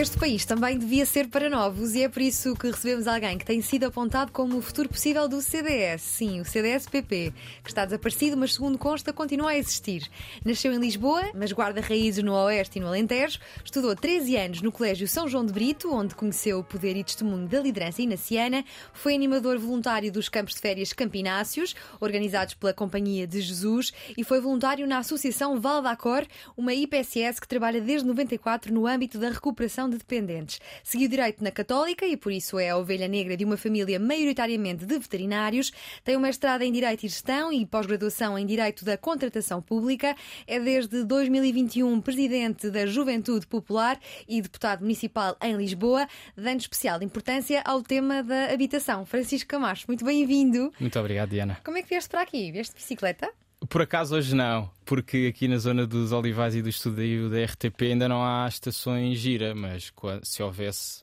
Este país também devia ser para novos e é por isso que recebemos alguém que tem sido apontado como o futuro possível do CDS. Sim, o CDS-PP, que está desaparecido, mas segundo consta, continua a existir. Nasceu em Lisboa, mas guarda raízes no Oeste e no Alentejo. Estudou 13 anos no Colégio São João de Brito, onde conheceu o poder e testemunho da liderança inaciana. Foi animador voluntário dos campos de férias Campináceos, organizados pela Companhia de Jesus, e foi voluntário na Associação Val d'Acor, uma IPSS que trabalha desde 94 no âmbito da recuperação de dependentes. Seguiu direito na Católica e por isso é a ovelha negra de uma família maioritariamente de veterinários. Tem uma mestrado em Direito e Gestão e pós-graduação em Direito da Contratação Pública. É desde 2021 presidente da Juventude Popular e deputado municipal em Lisboa, dando especial importância ao tema da habitação. Francisco Camacho, muito bem-vindo. Muito obrigado, Diana. Como é que vieste para aqui? Vieste de bicicleta? Por acaso hoje não, porque aqui na zona dos Olivais e do estúdio da RTP ainda não há estações gira, mas se houvesse.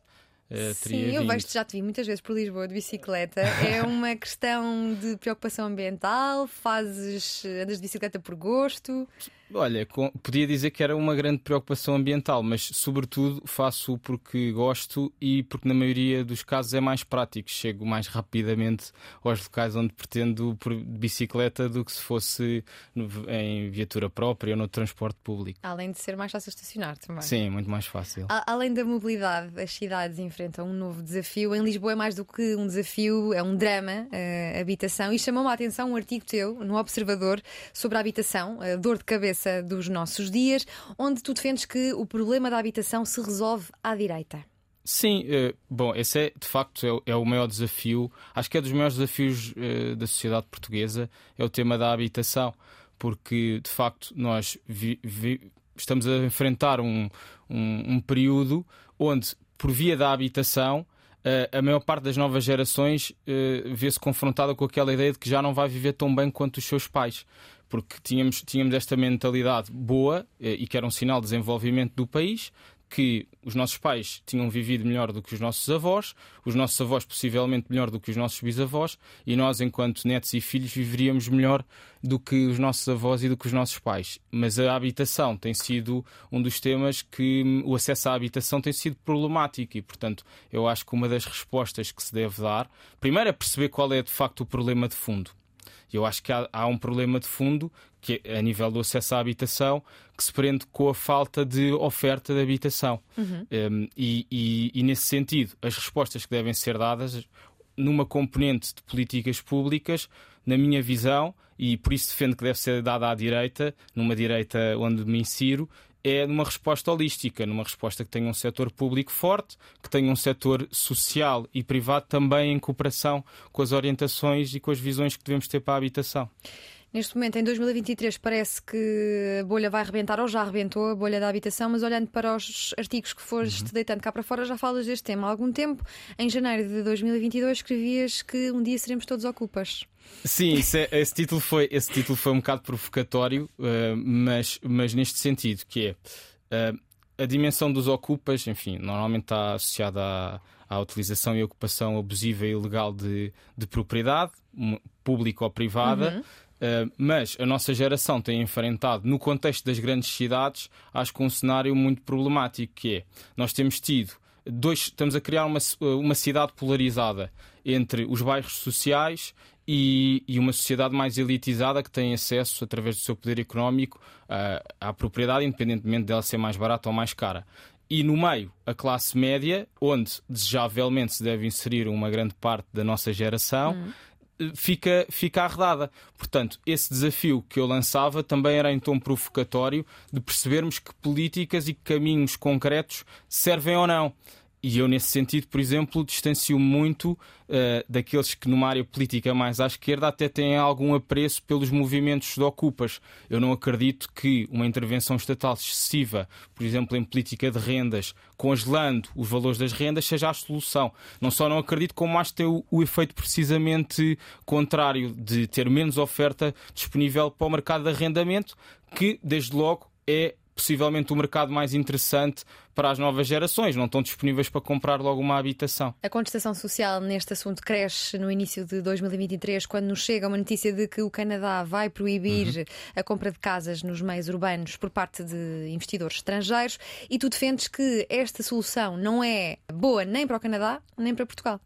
Uh, Sim, eu vejo já te vi muitas vezes por Lisboa de bicicleta. É uma questão de preocupação ambiental? Fazes andas de bicicleta por gosto? Olha, podia dizer que era uma grande preocupação ambiental, mas sobretudo faço porque gosto e porque na maioria dos casos é mais prático. Chego mais rapidamente aos locais onde pretendo por bicicleta do que se fosse em viatura própria ou no transporte público. Além de ser mais fácil estacionar também. Sim, muito mais fácil. além da mobilidade, as cidades enfrentam um novo desafio. Em Lisboa é mais do que um desafio, é um drama, a habitação. E chamou-me a atenção um artigo teu no Observador sobre a habitação, a dor de cabeça cabeça dos nossos dias, onde tu defendes que o problema da habitação se resolve à direita. Sim, eh, bom, esse é de facto é, é, o maior desafio, acho que é dos maiores desafios eh, da sociedade portuguesa, é o tema da habitação, porque de facto nós vi, vi, estamos a enfrentar um, um, um período onde, por via da habitação, eh, a maior parte das novas gerações vê-se confrontada com aquela ideia de que já não vai viver tão bem quanto os seus pais porque tínhamos, tínhamos esta mentalidade boa eh, e que era um sinal de desenvolvimento do país, que os nossos pais tinham vivido melhor do que os nossos avós, os nossos avós possivelmente melhor do que os nossos bisavós, e nós, enquanto netos e filhos, viveríamos melhor do que os nossos avós e do que os nossos pais. Mas a habitação tem sido um dos temas que o acesso à habitação tem sido problemático e, portanto, eu acho que uma das respostas que se deve dar, primeiro é perceber qual é de facto o problema de fundo. Eu acho que há, há um problema de fundo que é a nível do acesso à habitação que se prende com a falta de oferta de habitação. Uhum. Um, e, e, e, nesse sentido, as respostas que devem ser dadas numa componente de políticas públicas, na minha visão, e por isso defendo que deve ser dada à direita, numa direita onde me insiro, é numa resposta holística, numa resposta que tenha um setor público forte, que tenha um setor social e privado também em cooperação com as orientações e com as visões que devemos ter para a habitação. Neste momento, em 2023, parece que a bolha vai arrebentar, ou já arrebentou a bolha da habitação, mas olhando para os artigos que foste uhum. deitando cá para fora, já falas deste tema há algum tempo. Em janeiro de 2022, escrevias que um dia seremos todos ocupas. Sim, é, esse, título foi, esse título foi um bocado provocatório, uh, mas, mas neste sentido, que é uh, a dimensão dos ocupas, enfim, normalmente está associada à, à utilização e ocupação abusiva e ilegal de, de propriedade, pública ou privada. Uhum Uh, mas a nossa geração tem enfrentado, no contexto das grandes cidades, acho que um cenário muito problemático, que é, nós temos tido dois, estamos a criar uma, uma cidade polarizada entre os bairros sociais e, e, uma sociedade mais elitizada que tem acesso, através do seu poder económico, uh, à propriedade, independentemente dela ser mais barata ou mais cara. E no meio, a classe média, onde desejavelmente se deve inserir uma grande parte da nossa geração, hum fica, fica arredada. Portanto, esse desafio que eu lançava também era em tom provocatório de percebermos que políticas e caminhos concretos servem ou não. E eu, nesse sentido, por exemplo, distancio muito uh, daqueles que, numa área política mais à esquerda, até têm algum apreço pelos movimentos de ocupas. Eu não acredito que uma intervenção estatal excessiva, por exemplo, em política de rendas, congelando os valores das rendas, seja a solução. Não só não acredito, como acho que tem o, o efeito precisamente contrário, de ter menos oferta disponível para o mercado de arrendamento, que, desde logo, é possivelmente o mercado mais interessante para as novas gerações, não estão disponíveis para comprar logo uma habitação. A contestação social neste assunto cresce no início de 2023, quando nos chega uma notícia de que o Canadá vai proibir uhum. a compra de casas nos meios urbanos por parte de investidores estrangeiros, e tu defendes que esta solução não é boa nem para o Canadá nem para Portugal.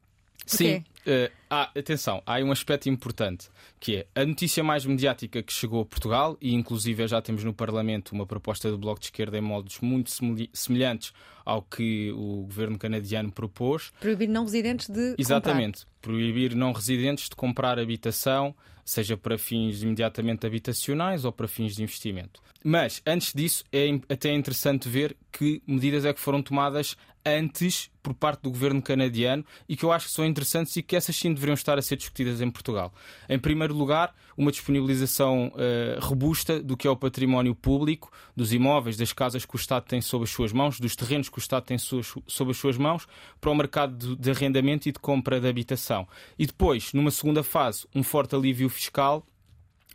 Sim, uh, ah, atenção, há um aspecto importante que é a notícia mais mediática que chegou a Portugal, e inclusive já temos no Parlamento uma proposta do Bloco de Esquerda em modos muito semelhantes ao que o governo canadiano propôs. Proibir não residentes de. Exatamente, comprar. proibir não residentes de comprar habitação, seja para fins imediatamente habitacionais ou para fins de investimento. Mas, antes disso, é até interessante ver que medidas é que foram tomadas antes por parte do governo canadiano e que eu acho que são interessantes e que essas sim deveriam estar a ser discutidas em Portugal. Em primeiro lugar, uma disponibilização uh, robusta do que é o património público, dos imóveis, das casas que o Estado tem sob as suas mãos, dos terrenos que o Estado tem sob as suas mãos, para o mercado de arrendamento e de compra de habitação. E depois, numa segunda fase, um forte alívio fiscal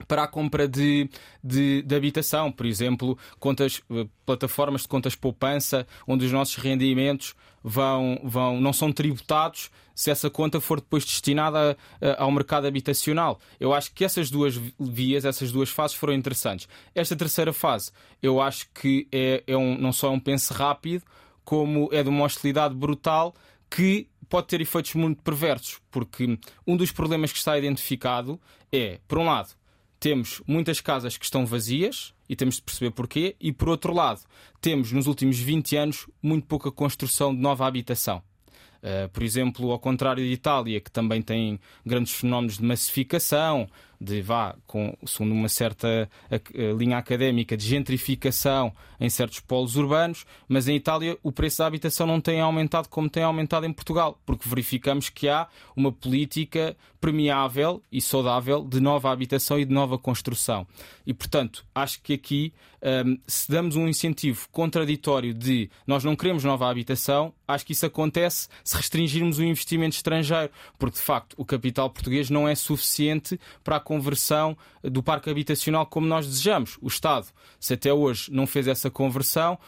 para a compra de, de, de, habitação, por exemplo, contas, eh, plataformas de contas poupança, onde os nossos rendimentos vão, vão, não são tributados se essa conta for depois destinada a, ao mercado habitacional. Eu acho que essas duas vias, essas duas fases foram interessantes. Esta terceira fase, eu acho que é, é um, não só é um penso rápido, como é de uma hostilidade brutal que pode ter efeitos muito perversos, porque um dos problemas que está identificado é, por um lado, temos muitas casas que estão vazias e temos de perceber porquê, e por outro lado, temos nos últimos 20 anos muito pouca construção de nova habitação. Uh, por exemplo, ao contrário de Itália, que também tem grandes fenómenos de massificação, de vá, com, segundo uma certa linha académica, de gentrificação em certos polos urbanos, mas em Itália o preço da habitação não tem aumentado como tem aumentado em Portugal, porque verificamos que há uma política permeável e saudável de nova habitação e de nova construção. E, portanto, acho que aqui, um, se damos um incentivo contraditório de nós não queremos nova habitação, acho que isso acontece se restringirmos o investimento estrangeiro, porque, de facto, o capital português não é suficiente para a conversão do parque habitacional como nós desejamos. O Estado, se até hoje não fez essa conversão,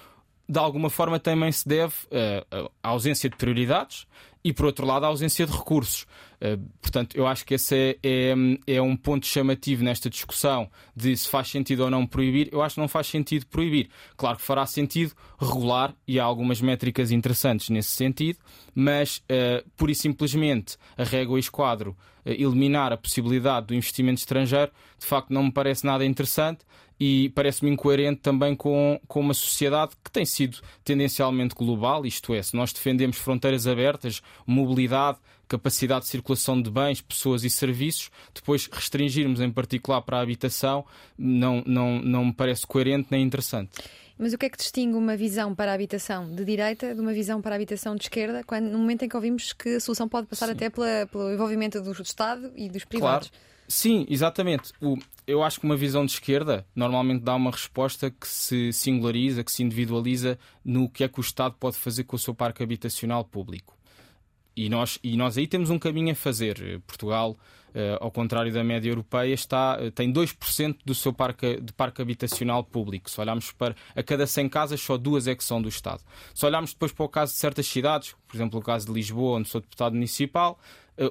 de alguma forma também se deve uh, à ausência de prioridades e, por outro lado, à ausência de recursos. Uh, portanto, eu acho que esse é, é, é, um ponto chamativo nesta discussão de se faz sentido ou não proibir. Eu acho que não faz sentido proibir. Claro que fará sentido regular e há algumas métricas interessantes nesse sentido, mas uh, pura e simplesmente a régua e esquadro uh, eliminar a possibilidade do investimento estrangeiro, de facto, não me parece nada interessante e parece-me incoerente também com, com uma sociedade que tem sido tendencialmente global, isto é, se nós defendemos fronteiras abertas, mobilidade, capacidade de circulação de bens, pessoas e serviços, depois restringirmos em particular para a habitação, não, não, não me parece coerente nem interessante. Mas o que é que distingue uma visão para a habitação de direita de uma visão para a habitação de esquerda, quando, no momento em que ouvimos que a solução pode passar Sim. até pela, pelo envolvimento do Estado e dos privados? Claro. Sim, exatamente. O, eu acho que uma visão de esquerda normalmente dá uma resposta que se singulariza, que se individualiza no que é que o Estado pode fazer com o seu parque habitacional público. E nós, e nós aí temos um caminho a fazer. Portugal, Uh, ao contrário da média europeia, está, uh, tem 2% do seu parque, de parque habitacional público. Se olharmos para a cada 100 casas, só duas é que são do Estado. Se olharmos depois para o caso de certas cidades, por exemplo, o caso de Lisboa, onde sou deputado municipal,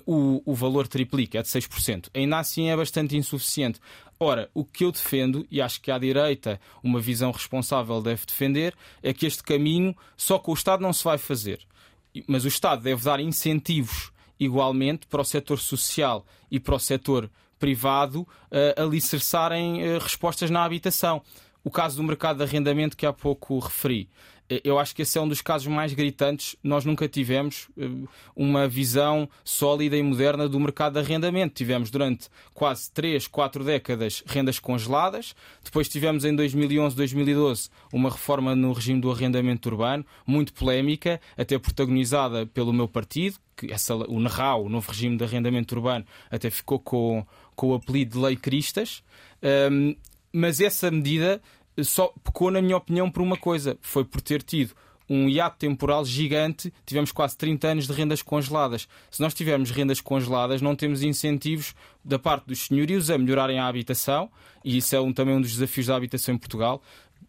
o, o valor triplica, é de 6%. Ainda assim é bastante insuficiente. Ora, o que eu defendo, e acho que à direita uma visão responsável deve defender, é que este caminho só com o Estado não se vai fazer. Mas o Estado deve dar incentivos igualmente para o setor social e para o setor privado uh, alicerçarem uh, respostas na habitação. O caso do mercado de arrendamento que há pouco referi. Eu acho que esse é um dos casos mais gritantes. Nós nunca tivemos uma visão sólida e moderna do mercado de arrendamento. Tivemos durante quase 3, 4 décadas rendas congeladas, depois tivemos em 2011, 2012 uma reforma no regime do arrendamento urbano, muito polémica, até protagonizada pelo meu partido, que essa, o NRAU, o novo regime de arrendamento urbano, até ficou com, com o apelido de Lei Cristas. Um, mas essa medida só pecou, na minha opinião, por uma coisa: foi por ter tido um hiato temporal gigante, tivemos quase 30 anos de rendas congeladas. Se nós tivermos rendas congeladas, não temos incentivos da parte dos senhorios a melhorarem a habitação, e isso é um, também um dos desafios da habitação em Portugal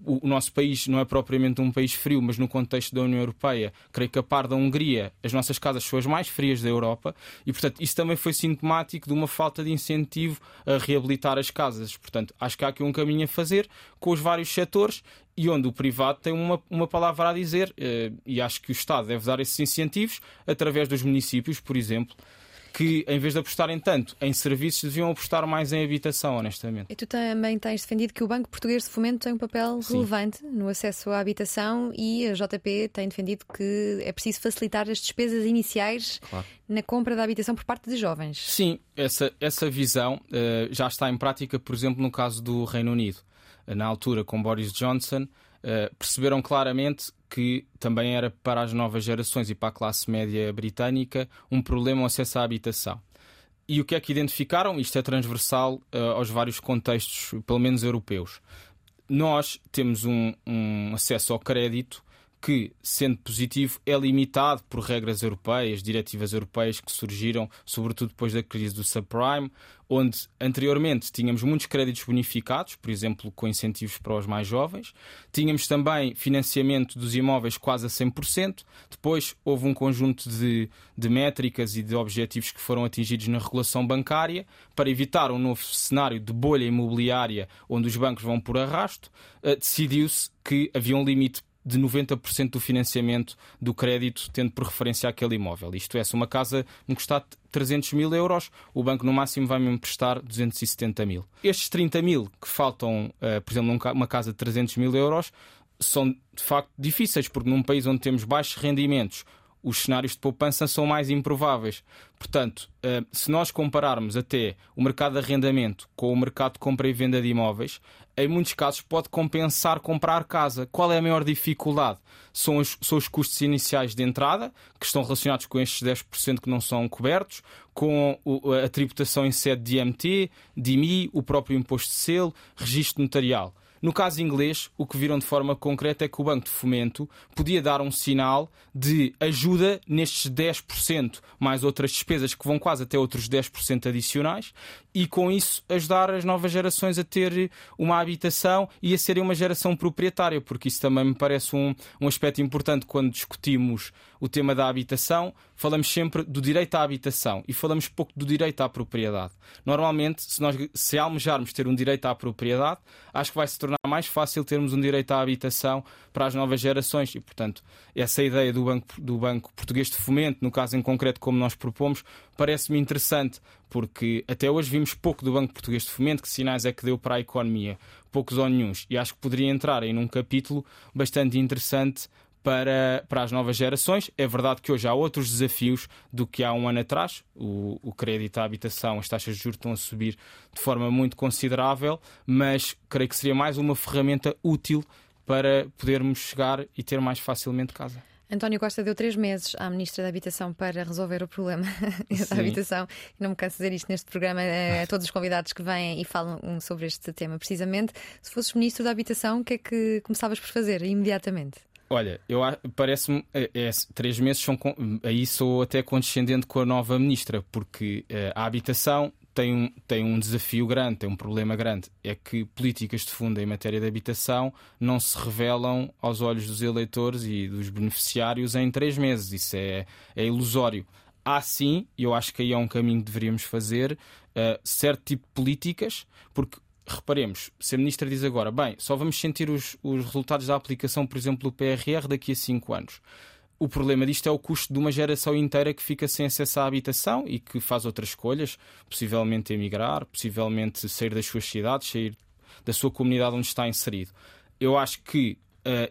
o, nosso país não é propriamente um país frio, mas no contexto da União Europeia, creio que a par da Hungria, as nossas casas são as mais frias da Europa e, portanto, isso também foi sintomático de uma falta de incentivo a reabilitar as casas. Portanto, acho que há aqui um caminho a fazer com os vários setores e onde o privado tem uma, uma palavra a dizer, eh, e acho que o Estado deve dar esses incentivos através dos municípios, por exemplo que, em vez de apostarem tanto em serviços, deviam apostar mais em habitação, honestamente. E tu também tens defendido que o Banco Português de Fomento tem um papel Sim. relevante no acesso à habitação e a JP tem defendido que é preciso facilitar as despesas iniciais claro. na compra da habitação por parte de jovens. Sim, essa, essa visão uh, já está em prática, por exemplo, no caso do Reino Unido. Na altura, com Boris Johnson, Uh, perceberam claramente que também era para as novas gerações e para a classe média britânica um problema o acesso à habitação. E o que é que identificaram? Isto é transversal uh, aos vários contextos, pelo menos europeus. Nós temos um, um acesso ao crédito que, sendo positivo, é limitado por regras europeias, diretivas europeias que surgiram, sobretudo depois da crise do subprime, onde anteriormente tínhamos muitos créditos bonificados, por exemplo, com incentivos para os mais jovens. Tínhamos também financiamento dos imóveis quase a 100%. Depois houve um conjunto de, de métricas e de objetivos que foram atingidos na regulação bancária para evitar um novo cenário de bolha imobiliária onde os bancos vão por arrasto. Uh, Decidiu-se que havia um limite de 90% do financiamento do crédito, tendo por referência aquele imóvel. Isto é, se uma casa me custar 300 mil euros, o banco no máximo vai me emprestar 270 mil. Estes 30 mil que faltam, uh, por exemplo, numa casa de 300 mil euros, são de facto difíceis, porque num país onde temos baixos rendimentos, os cenários de poupança são mais improváveis. Portanto, eh, se nós compararmos até o mercado de arrendamento com o mercado de compra e venda de imóveis, em muitos casos pode compensar comprar casa. Qual é a maior dificuldade? São os, são os custos iniciais de entrada, que estão relacionados com estes 10% que não são cobertos, com a tributação em sede de IMT, de IMI, o próprio imposto de selo, registro notarial. No caso inglês, o que viram de forma concreta é que o Banco de Fomento podia dar um sinal de ajuda nestes 10%, mais outras despesas que vão quase até outros 10% adicionais, e com isso ajudar as novas gerações a ter uma habitação e a serem uma geração proprietária, porque isso também me parece um, um aspecto importante quando discutimos o tema da habitação. Falamos sempre do direito à habitação e falamos pouco do direito à propriedade. Normalmente, se nós se almejarmos ter um direito à propriedade, acho que vai se tornar mais fácil termos um direito à habitação para as novas gerações e, portanto, essa ideia do Banco, do banco Português de Fomento, no caso em concreto como nós propomos, parece-me interessante, porque até hoje vimos pouco do Banco Português de Fomento, que sinais é que deu para a economia, poucos ou nenhums, e acho que poderia entrar em um capítulo bastante interessante para, para as novas gerações. É verdade que hoje há outros desafios do que há um ano atrás. O, o crédito à habitação, as taxas de juros estão a subir de forma muito considerável, mas creio que seria mais uma ferramenta útil para podermos chegar e ter mais facilmente casa. António Costa deu três meses à Ministra da Habitação para resolver o problema da habitação. Não me canso de dizer isto neste programa a todos os convidados que vêm e falam sobre este tema, precisamente. Se fosses Ministro da Habitação, o que é que começavas por fazer imediatamente? Olha, eu parece-me é, é, três meses são aí sou até condescendente com a nova ministra, porque é, a habitação tem um, tem um desafio grande, tem um problema grande. É que políticas de fundo em matéria de habitação não se revelam aos olhos dos eleitores e dos beneficiários em três meses. Isso é, é ilusório. Há sim, eu acho que aí é um caminho que deveríamos fazer, uh, certo tipo de políticas, porque reparemos, se a ministra diz agora, bem, só vamos sentir os, os resultados da aplicação, por exemplo, do PRR daqui a cinco anos o problema disto é o custo de uma geração inteira que fica sem acesso à habitação e que faz outras escolhas, possivelmente emigrar, possivelmente sair das suas cidades, sair da sua comunidade onde está inserido. Eu acho que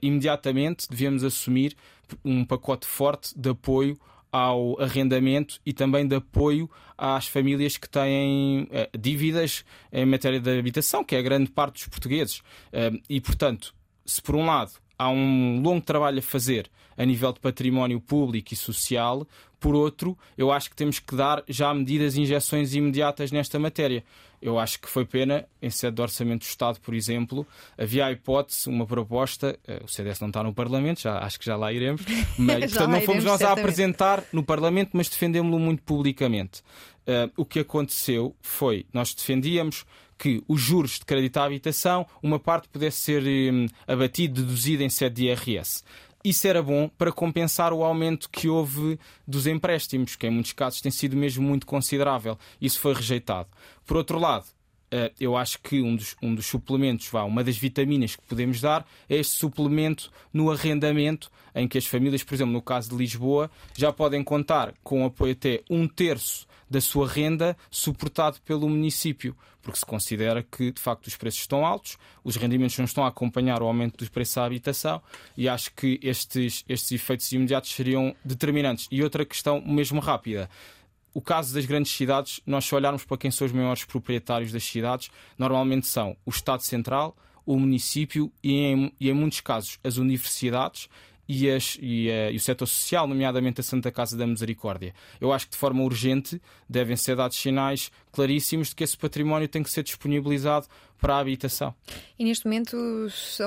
imediatamente devíamos assumir um pacote forte de apoio ao arrendamento e também de apoio às famílias que têm uh, dívidas em matéria de habitação, que é a grande parte dos portugueses. Uh, e, portanto, se por um lado há um longo trabalho a fazer a nível de património público e social, por outro, eu acho que temos que dar já medidas e injeções imediatas nesta matéria. Eu acho que foi pena, em sede do Orçamento do Estado, por exemplo, havia a hipótese, uma proposta, eh, o CDS não está no Parlamento, já, acho que já lá iremos, mas portanto, não fomos nós certamente. a apresentar no Parlamento, mas defendemos-lo muito publicamente. Uh, o que aconteceu foi, nós defendíamos que os juros de crédito à habitação, uma parte pudesse ser um, abatido, deduzida em sede de IRS isso era bom para compensar o aumento que houve dos empréstimos, que em muitos casos tem sido mesmo muito considerável. Isso foi rejeitado. Por outro lado, eh, eu acho que um dos, um dos suplementos, vá, uma das vitaminas que podemos dar é este suplemento no arrendamento, em que as famílias, por exemplo, no caso de Lisboa, já podem contar com apoio até um terço da sua renda suportado pelo município, porque se considera que de facto os preços estão altos, os rendimentos não estão a acompanhar o aumento dos preços à habitação e acho que estes, estes efeitos imediatos seriam determinantes. E outra questão, mesmo rápida. O caso das grandes cidades, nós se olharmos para quem são os maiores proprietários das cidades, normalmente são o Estado Central, o município e, em, e em muitos casos, as universidades e, as, e, uh, e, o setor social, nomeadamente a Santa Casa da Misericórdia. Eu acho que de forma urgente devem ser dados sinais claríssimos de que esse património tem que ser disponibilizado para a habitação. E neste momento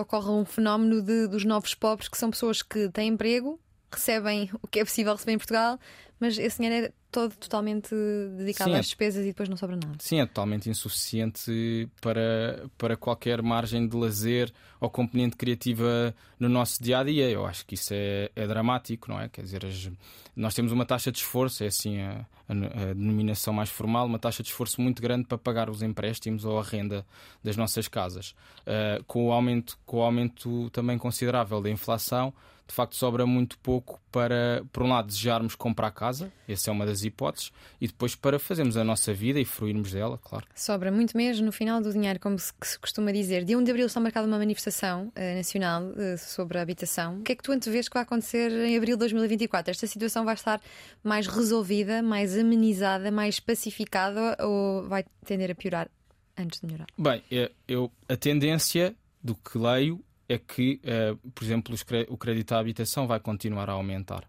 ocorre um fenómeno de, dos novos pobres, que são pessoas que têm emprego, recebem o que é possível receber em Portugal, mas esse dinheiro é todo totalmente dedicado Sim, às é despesas e depois não sobra nada. Sim, é totalmente insuficiente para, para qualquer margem de lazer ou componente criativa no nosso dia a dia. Eu acho que isso é, é dramático, não é? Quer dizer, as, nós temos uma taxa de esforço, é assim a, a, a, denominação mais formal, uma taxa de esforço muito grande para pagar os empréstimos ou a renda das nossas casas. Uh, com, o aumento, com o aumento também considerável da inflação de facto sobra muito pouco para, por um lado, desejarmos comprar casa, essa é uma das hipóteses, e depois para fazermos a nossa vida e fruirmos dela, claro. Sobra muito mesmo no final do dinheiro, como se, se costuma dizer. Dia 1 de abril está marcada uma manifestação uh, nacional uh, sobre a habitação. O que é que tu antevês que vai acontecer em abril de 2024? Esta situação vai estar mais resolvida, mais amenizada, mais pacificada ou vai tender a piorar antes de melhorar? Bem, é, eu, a tendência do que leio é que, uh, por exemplo, o crédito à habitação vai continuar a aumentar.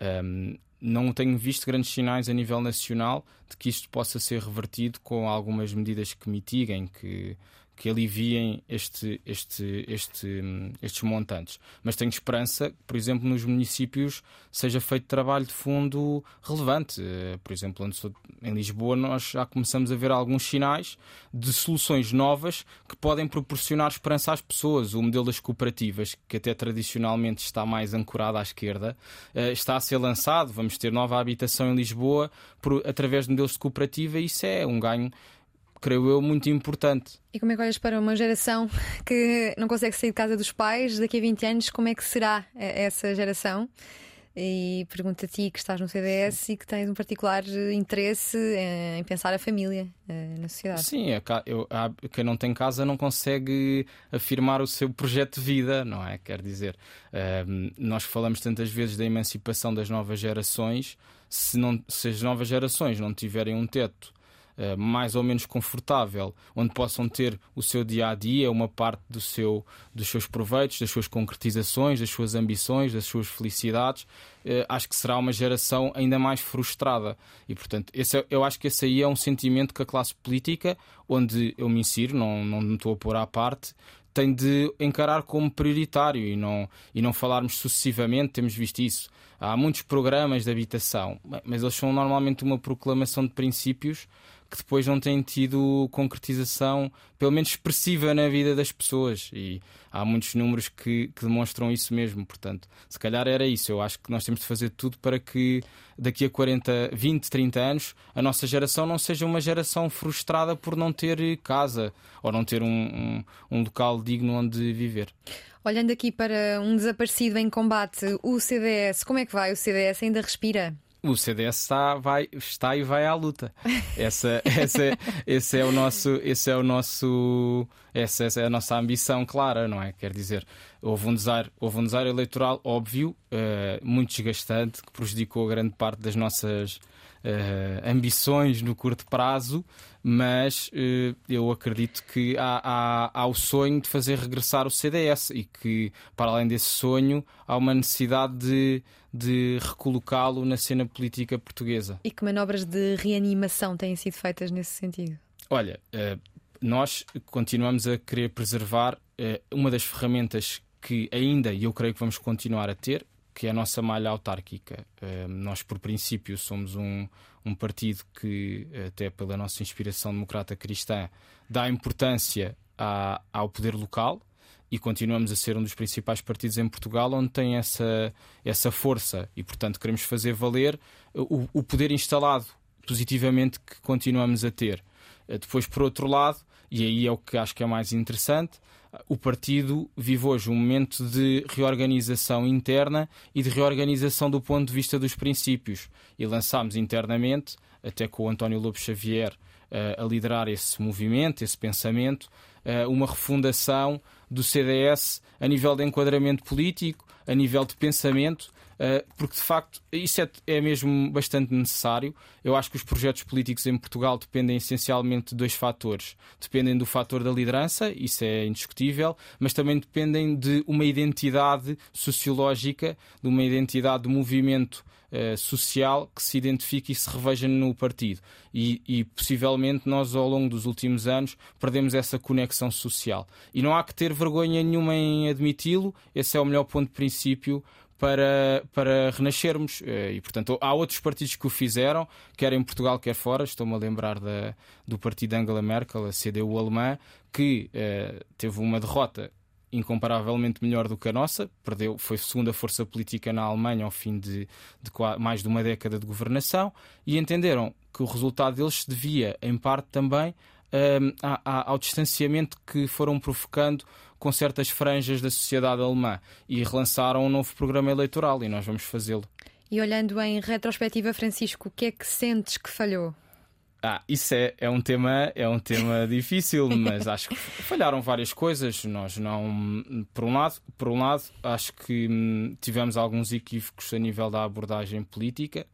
Um, não tenho visto grandes sinais a nível nacional de que isto possa ser revertido com algumas medidas que mitiguem, que que aliviem este, este, este, estes montantes. Mas tenho esperança que, por exemplo, nos municípios seja feito trabalho de fundo relevante. Eh, por exemplo, em Lisboa, nós já começamos a ver alguns sinais de soluções novas que podem proporcionar esperança às pessoas. O modelo das cooperativas, que até tradicionalmente está mais ancorado à esquerda, eh, está a ser lançado. Vamos ter nova habitação em Lisboa por, através de modelos de cooperativa e isso é um ganho creio eu, muito importante. E como é que olhas para uma geração que não consegue sair de casa dos pais daqui a 20 anos? Como é que será eh, essa geração? E pergunto a ti que estás no CDS Sim. e que tens um particular interesse em pensar a família eh, na sociedade. Sim, é eu, quem não tem casa não consegue afirmar o seu projeto de vida, não é? Quer dizer, ehm, nós falamos tantas vezes da emancipação das novas gerações, se, não, se as novas gerações não tiverem um teto eh, mais ou menos confortável, onde possam ter o seu dia a dia, uma parte do seu, dos seus proveitos, das suas concretizações, das suas ambições, das suas felicidades, uh, acho que será uma geração ainda mais frustrada. E, portanto, esse é, eu acho que esse aí é um sentimento que a classe política, onde eu me insiro, não, não me estou a pôr à parte, tem de encarar como prioritário e não, e não falarmos sucessivamente, temos visto isso. Há muitos programas de habitação, mas eles são normalmente uma proclamação de princípios que depois não têm tido concretização, pelo menos expressiva, na vida das pessoas. E há muitos números que, que, demonstram isso mesmo. Portanto, se calhar era isso. Eu acho que nós temos de fazer tudo para que daqui a 40, 20, 30 anos a nossa geração não seja uma geração frustrada por não ter casa ou não ter um, um, um local digno onde viver. Olhando aqui para um desaparecido em combate, o CDS, como é que vai? O CDS ainda respira? O CDS está, vai, está e vai à luta. Essa, essa, esse é o nosso, esse é o nosso, essa, essa é a nossa ambição clara, não é? Quer dizer, Houve um desaire, houve um desaire eleitoral óbvio, uh, muito desgastante, que prejudicou grande parte das nossas uh, ambições no curto prazo, mas uh, eu acredito que há, há, há, o sonho de fazer regressar o CDS e que, para além desse sonho, há uma necessidade de, de recolocá-lo na cena política portuguesa. E que manobras de reanimação têm sido feitas nesse sentido? Olha, nós continuamos a querer preservar uma das ferramentas que ainda, e eu creio que vamos continuar a ter, que é a nossa malha autárquica. Nós, por princípio, somos um, um partido que, até pela nossa inspiração democrata cristã, dá importância à, ao poder local e continuamos a ser um dos principais partidos em Portugal onde tem essa, essa força e, portanto, queremos fazer valer o, o poder instalado positivamente que continuamos a ter. Uh, depois, por outro lado, e aí é o que acho que é mais interessante, o partido vive hoje um momento de reorganização interna e de reorganização do ponto de vista dos princípios. E lançámos internamente, até com o António Lobo Xavier uh, a liderar esse movimento, esse pensamento, uh, uma refundação do CDS a nível de enquadramento político, a nível de pensamento, eh, porque de facto isso é, é mesmo bastante necessário. Eu acho que os projetos políticos em Portugal dependem essencialmente de dois fatores. Dependem do fator da liderança, isso é indiscutível, mas também dependem de uma identidade sociológica, de uma identidade do movimento uh, social que se identifique e se reveja no partido. E, e, possivelmente nós, ao longo dos últimos anos, perdemos essa conexão social. E não há que ter vergonha nenhuma em admiti-lo, esse é o melhor ponto de princípio para, para renascermos. Eh, e, portanto, há outros partidos que o fizeram, quer em Portugal, quer fora. Estou-me a lembrar da, do partido Angela Merkel, a CDU alemã, que uh, teve uma derrota incomparavelmente melhor do que a nossa, perdeu, foi segunda força política na Alemanha ao fim de, de mais de uma década de governação e entenderam que o resultado deles se devia, em parte também, um, ao distanciamento que foram provocando com certas franjas da sociedade alemã e relançaram um novo programa eleitoral e nós vamos fazê-lo. E olhando em retrospectiva, Francisco, o que é que sentes que falhou? Ah, isso é, é um tema é um tema difícil, mas acho que falharam várias coisas. Nós não, por um lado, por um lado, acho que hum, tivemos alguns equívocos a nível da abordagem política.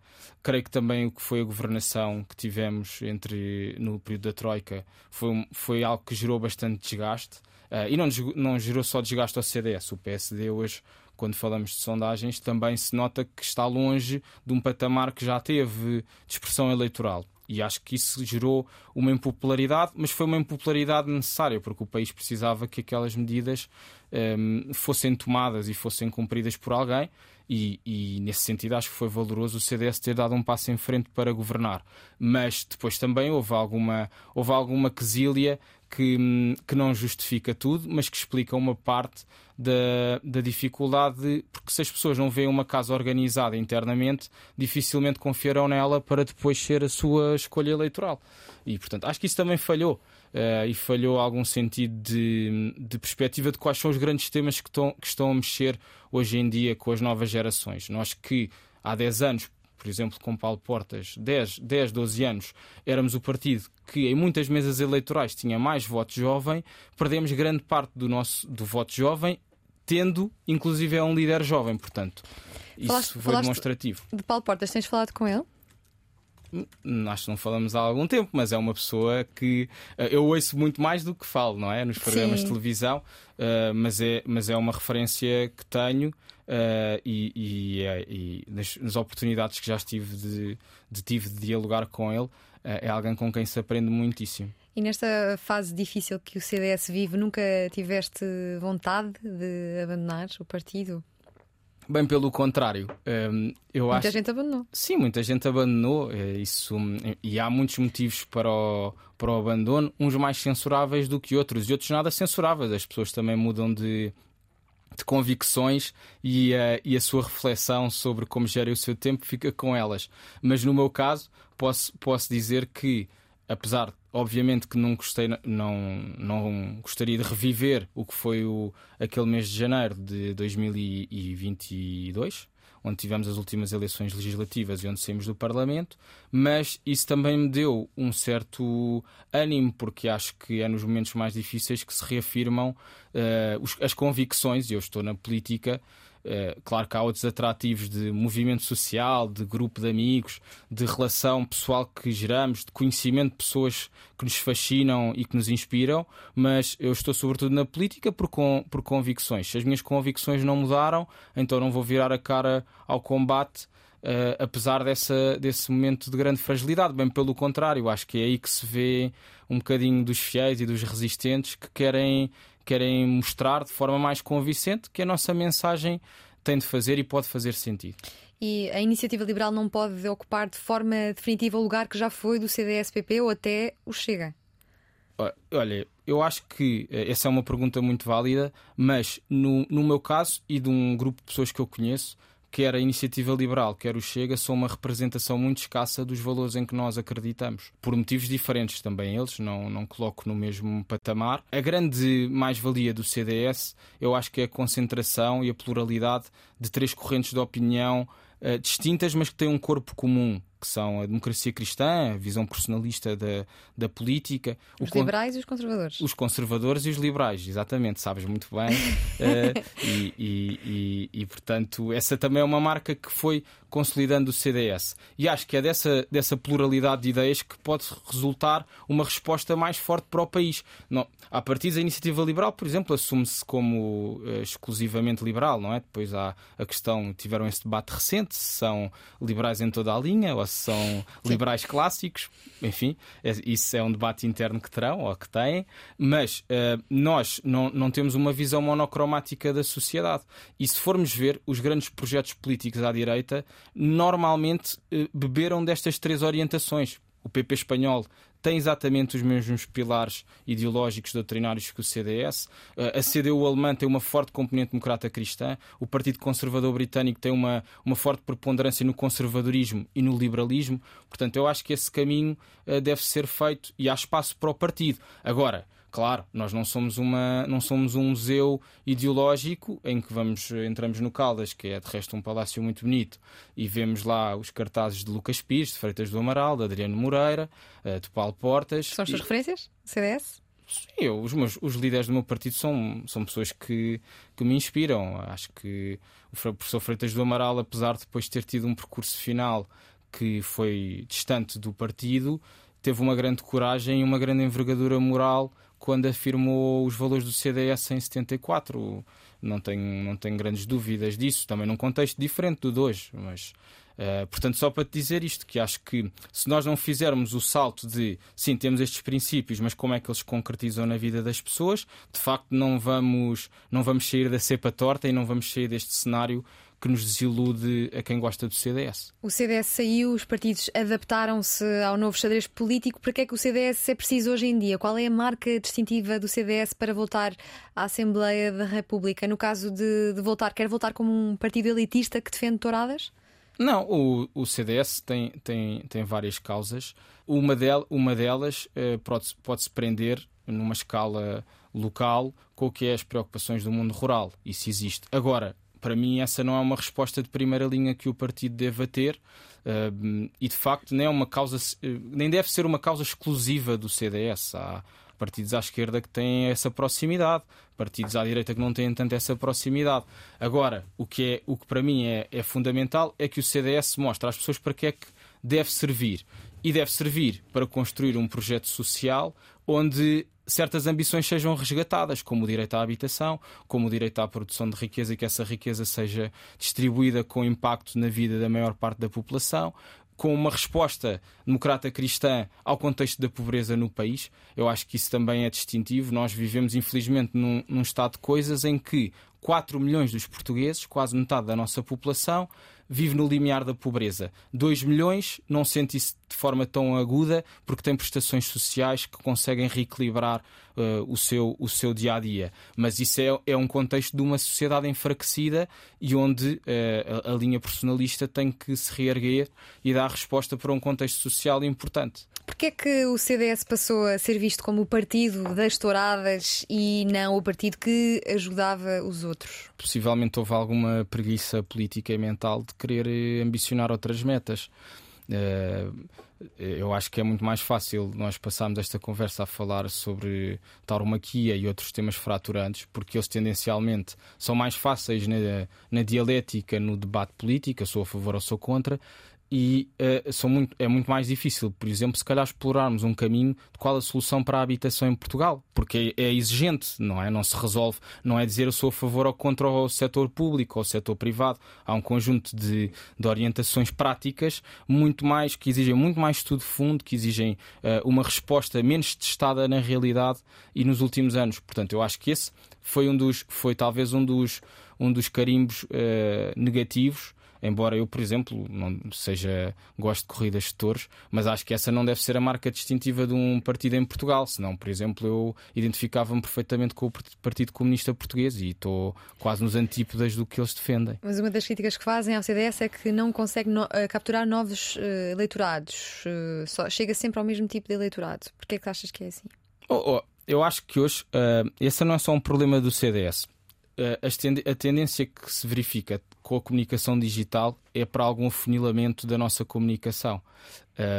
Creio que também o que foi a governação que tivemos entre no período da troika foi foi algo que gerou bastante desgaste e não não gerou só desgaste ao CDS. O PSD hoje quando falamos de sondagens, também se nota que está longe de um patamar que já teve dispersão eleitoral. E acho que isso gerou uma impopularidade, mas foi uma impopularidade necessária, porque o país precisava que aquelas medidas um, fossem tomadas e fossem cumpridas por alguém. E, e, nesse sentido acho que foi valoroso o CDS ter dado um passo em frente para governar. Mas depois também houve alguma, houve alguma quesilha que, que não justifica tudo, mas que explica uma parte da, da dificuldade, porque se as pessoas não veem uma casa organizada internamente, dificilmente confiarão nela para depois ser a sua escolha eleitoral. E, portanto, acho que isso também falhou. Uh, e falhou algum sentido de, de perspectiva de quais são os grandes temas que estão, que estão a mexer hoje em dia com as novas gerações. Nós que há 10 anos por exemplo, com Paulo Portas, 10, 10, 12 anos, éramos o partido que em muitas mesas eleitorais tinha mais voto jovem, perdemos grande parte do nosso do voto jovem, tendo inclusive é um líder jovem, portanto. Isso falaste, foi demonstrativo. De Paulo Portas, tens falado com ele? Que não falamos há algum tempo, mas é uma pessoa que uh, eu ouço muito mais do que falo, não é? Nos programas Sim. de televisão, uh, mas, é, mas é uma referência que tenho uh, e, e, e nas, nas, oportunidades que já estive de, de, tive de dialogar com ele, é alguém com quem se aprende muitíssimo. E nesta fase difícil que o CDS vive, nunca tiveste vontade de abandonar o partido? Bem, pelo contrário. Um, eu muita acho... gente abandonou. Sim, muita gente abandonou. É isso, e há muitos motivos para o, para o abandono, uns mais censuráveis do que outros, e outros nada censuráveis. As pessoas também mudam de, de convicções e a, e a sua reflexão sobre como gerem o seu tempo fica com elas. Mas no meu caso, posso, posso dizer que, apesar Obviamente que não gostei, não, não gostaria de reviver o que foi o, aquele mês de janeiro de 2022, onde tivemos as últimas eleições legislativas e onde saímos do Parlamento, mas isso também me deu um certo ânimo, porque acho que é nos momentos mais difíceis que se reafirmam uh, as convicções, e eu estou na política claro que há outros atrativos de movimento social, de grupo de amigos, de relação pessoal que geramos, de conhecimento de pessoas que nos fascinam e que nos inspiram, mas eu estou sobretudo na política por, com, por convicções. Se as minhas convicções não mudaram, então não vou virar a cara ao combate. Uh, apesar dessa, desse momento de grande fragilidade. Bem pelo contrário, acho que é aí que se vê um bocadinho dos fiéis e dos resistentes que querem querem mostrar de forma mais convincente que a nossa mensagem tem de fazer e pode fazer sentido. E a iniciativa liberal não pode ocupar de forma definitiva o lugar que já foi do CDS-PP ou até o Chega? Olha, eu acho que eh, essa é uma pergunta muito válida, mas no, no meu caso e de um grupo de pessoas que eu conheço, quer a iniciativa liberal, quer o Chega, são uma representação muito escassa dos valores em que nós acreditamos. Por motivos diferentes também eles, não, não coloco no mesmo patamar. A grande mais-valia do CDS, eu acho que é a concentração e a pluralidade de três correntes de opinião uh, distintas, mas que têm um corpo comum que são a democracia cristã, a visão personalista da, da política. Os liberais e os conservadores. Os conservadores e os liberais, exatamente, sabes muito bem. uh, e, e, e, e, portanto, essa também é uma marca que foi consolidando o CDS. E acho que é dessa, dessa pluralidade de ideias que pode resultar uma resposta mais forte para o país. Não, a partir da iniciativa liberal, por exemplo, assume-se como uh, exclusivamente liberal, não é? Depois há a questão, tiveram esse debate recente, se são liberais em toda a linha ou se são liberais clássicos, enfim, é, isso é um debate interno que terão ou que têm, mas uh, nós não, não temos uma visão monocromática da sociedade. E se formos ver os grandes projetos políticos à direita, normalmente eh, beberam destas três orientações. O PP espanhol tem exatamente os mesmos pilares ideológicos doutrinários que o CDS. Eh, a CDU alemã tem uma forte componente democrata cristã. O Partido Conservador Britânico tem uma, uma forte preponderância no conservadorismo e no liberalismo. Portanto, eu acho que esse caminho eh, deve ser feito e há espaço para o partido. Agora, Claro, nós não somos, uma, não somos um museu ideológico em que vamos, entramos no Caldas, que é de resto um palácio muito bonito, e vemos lá os cartazes de Lucas Pires, de Freitas do Amaral, de Adriano Moreira, eh, de Paulo Portas. São as suas e... referências? CDS? Sim, eu, os, meus, os líderes do meu partido são, são pessoas que, que me inspiram. Acho que o professor Freitas do Amaral, apesar de depois ter tido um percurso final que foi distante do partido, teve uma grande coragem e uma grande envergadura moral quando afirmou os valores do CDS em 74. Não tenho, não tenho grandes dúvidas disso, também num contexto diferente do de hoje. Mas, uh, portanto, só para te dizer isto, que acho que se nós não fizermos o salto de sim, temos estes princípios, mas como é que eles concretizam na vida das pessoas, de facto não vamos, não vamos sair da cepa torta e não vamos sair deste cenário que nos desilude a quem gosta do CDS. O CDS saiu, os partidos adaptaram-se ao novo xadrez político. Para que é que o CDS é preciso hoje em dia? Qual é a marca distintiva do CDS para voltar à Assembleia da República? No caso de, de voltar, quer voltar como um partido elitista que defende touradas? Não, o, o CDS tem, tem, tem várias causas. Uma, del, uma delas eh, pode-se pode prender numa escala local com o que é as preocupações do mundo rural. Isso existe. Agora, para mim, essa não é uma resposta de primeira linha que o partido deva ter. Uh, e de facto nem é uma causa nem deve ser uma causa exclusiva do CDS. Há partidos à esquerda que têm essa proximidade, partidos à direita que não têm tanto essa proximidade. Agora, o que, é, o que para mim é, é fundamental é que o CDS mostre às pessoas para que é que deve servir. E deve servir para construir um projeto social onde certas ambições sejam resgatadas, como o direito à habitação, como o direito à produção de riqueza e que essa riqueza seja distribuída com impacto na vida da maior parte da população, com uma resposta democrata cristã ao contexto da pobreza no país. Eu acho que isso também é distintivo. Nós vivemos, infelizmente, num, num estado de coisas em que 4 milhões dos portugueses, quase metade da nossa população, vive no limiar da pobreza. 2 milhões não sente isso de forma tão aguda porque tem prestações sociais que conseguem reequilibrar uh, o, seu, o seu dia a dia. Mas isso é, é um contexto de uma sociedade enfraquecida e onde uh, a, a linha personalista tem que se reerguer e dar resposta para um contexto social importante. Porquê é que o CDS passou a ser visto como o partido das touradas e não o partido que ajudava os outros? Possivelmente houve alguma preguiça política e mental de querer eh, ambicionar outras metas. Uh, eu acho que é muito mais fácil nós passarmos esta conversa a falar sobre tauromaquia e outros temas fraturantes, porque eles tendencialmente são mais fáceis na, na dialética, no debate político, sou a favor ou sou contra, e uh, são muito, é muito mais difícil, por exemplo, se calhar explorarmos um caminho de qual a solução para a habitação em Portugal, porque é, é, exigente, não é? Não se resolve, não é dizer eu sou a favor ou contra o setor público ou o setor privado. Há um conjunto de, de orientações práticas muito mais que exigem muito mais estudo de fundo, que exigem uh, uma resposta menos testada na realidade e nos últimos anos. Portanto, eu acho que esse foi um dos, foi talvez um dos, um dos carimbos uh, negativos Embora eu, por exemplo, não seja gosto de corridas de touros, mas acho que essa não deve ser a marca distintiva de um partido em Portugal. Senão, por exemplo, eu identificava-me perfeitamente com o Partido Comunista Português e estou quase nos antípodas do que eles defendem. Mas uma das críticas que fazem ao CDS é que não consegue no, uh, capturar novos uh, eleitorados, uh, só chega sempre ao mesmo tipo de eleitorado. Porquê é que achas que é assim? Oh, oh, eu acho que hoje esse não é só um problema do CDS. A tendência que se verifica com a comunicação digital é para algum afunilamento da nossa comunicação.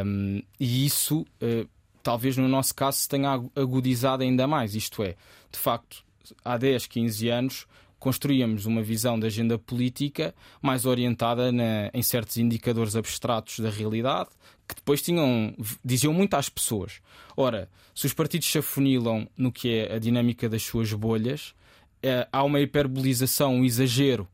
Um, e isso, uh, talvez no nosso caso, se tenha agudizado ainda mais. Isto é, de facto, há 10, 15 anos construíamos uma visão da agenda política mais orientada na, em certos indicadores abstratos da realidade que depois tinham diziam muito às pessoas. Ora, se os partidos se afunilam no que é a dinâmica das suas bolhas, eh, há uma hiperbolização, um exagero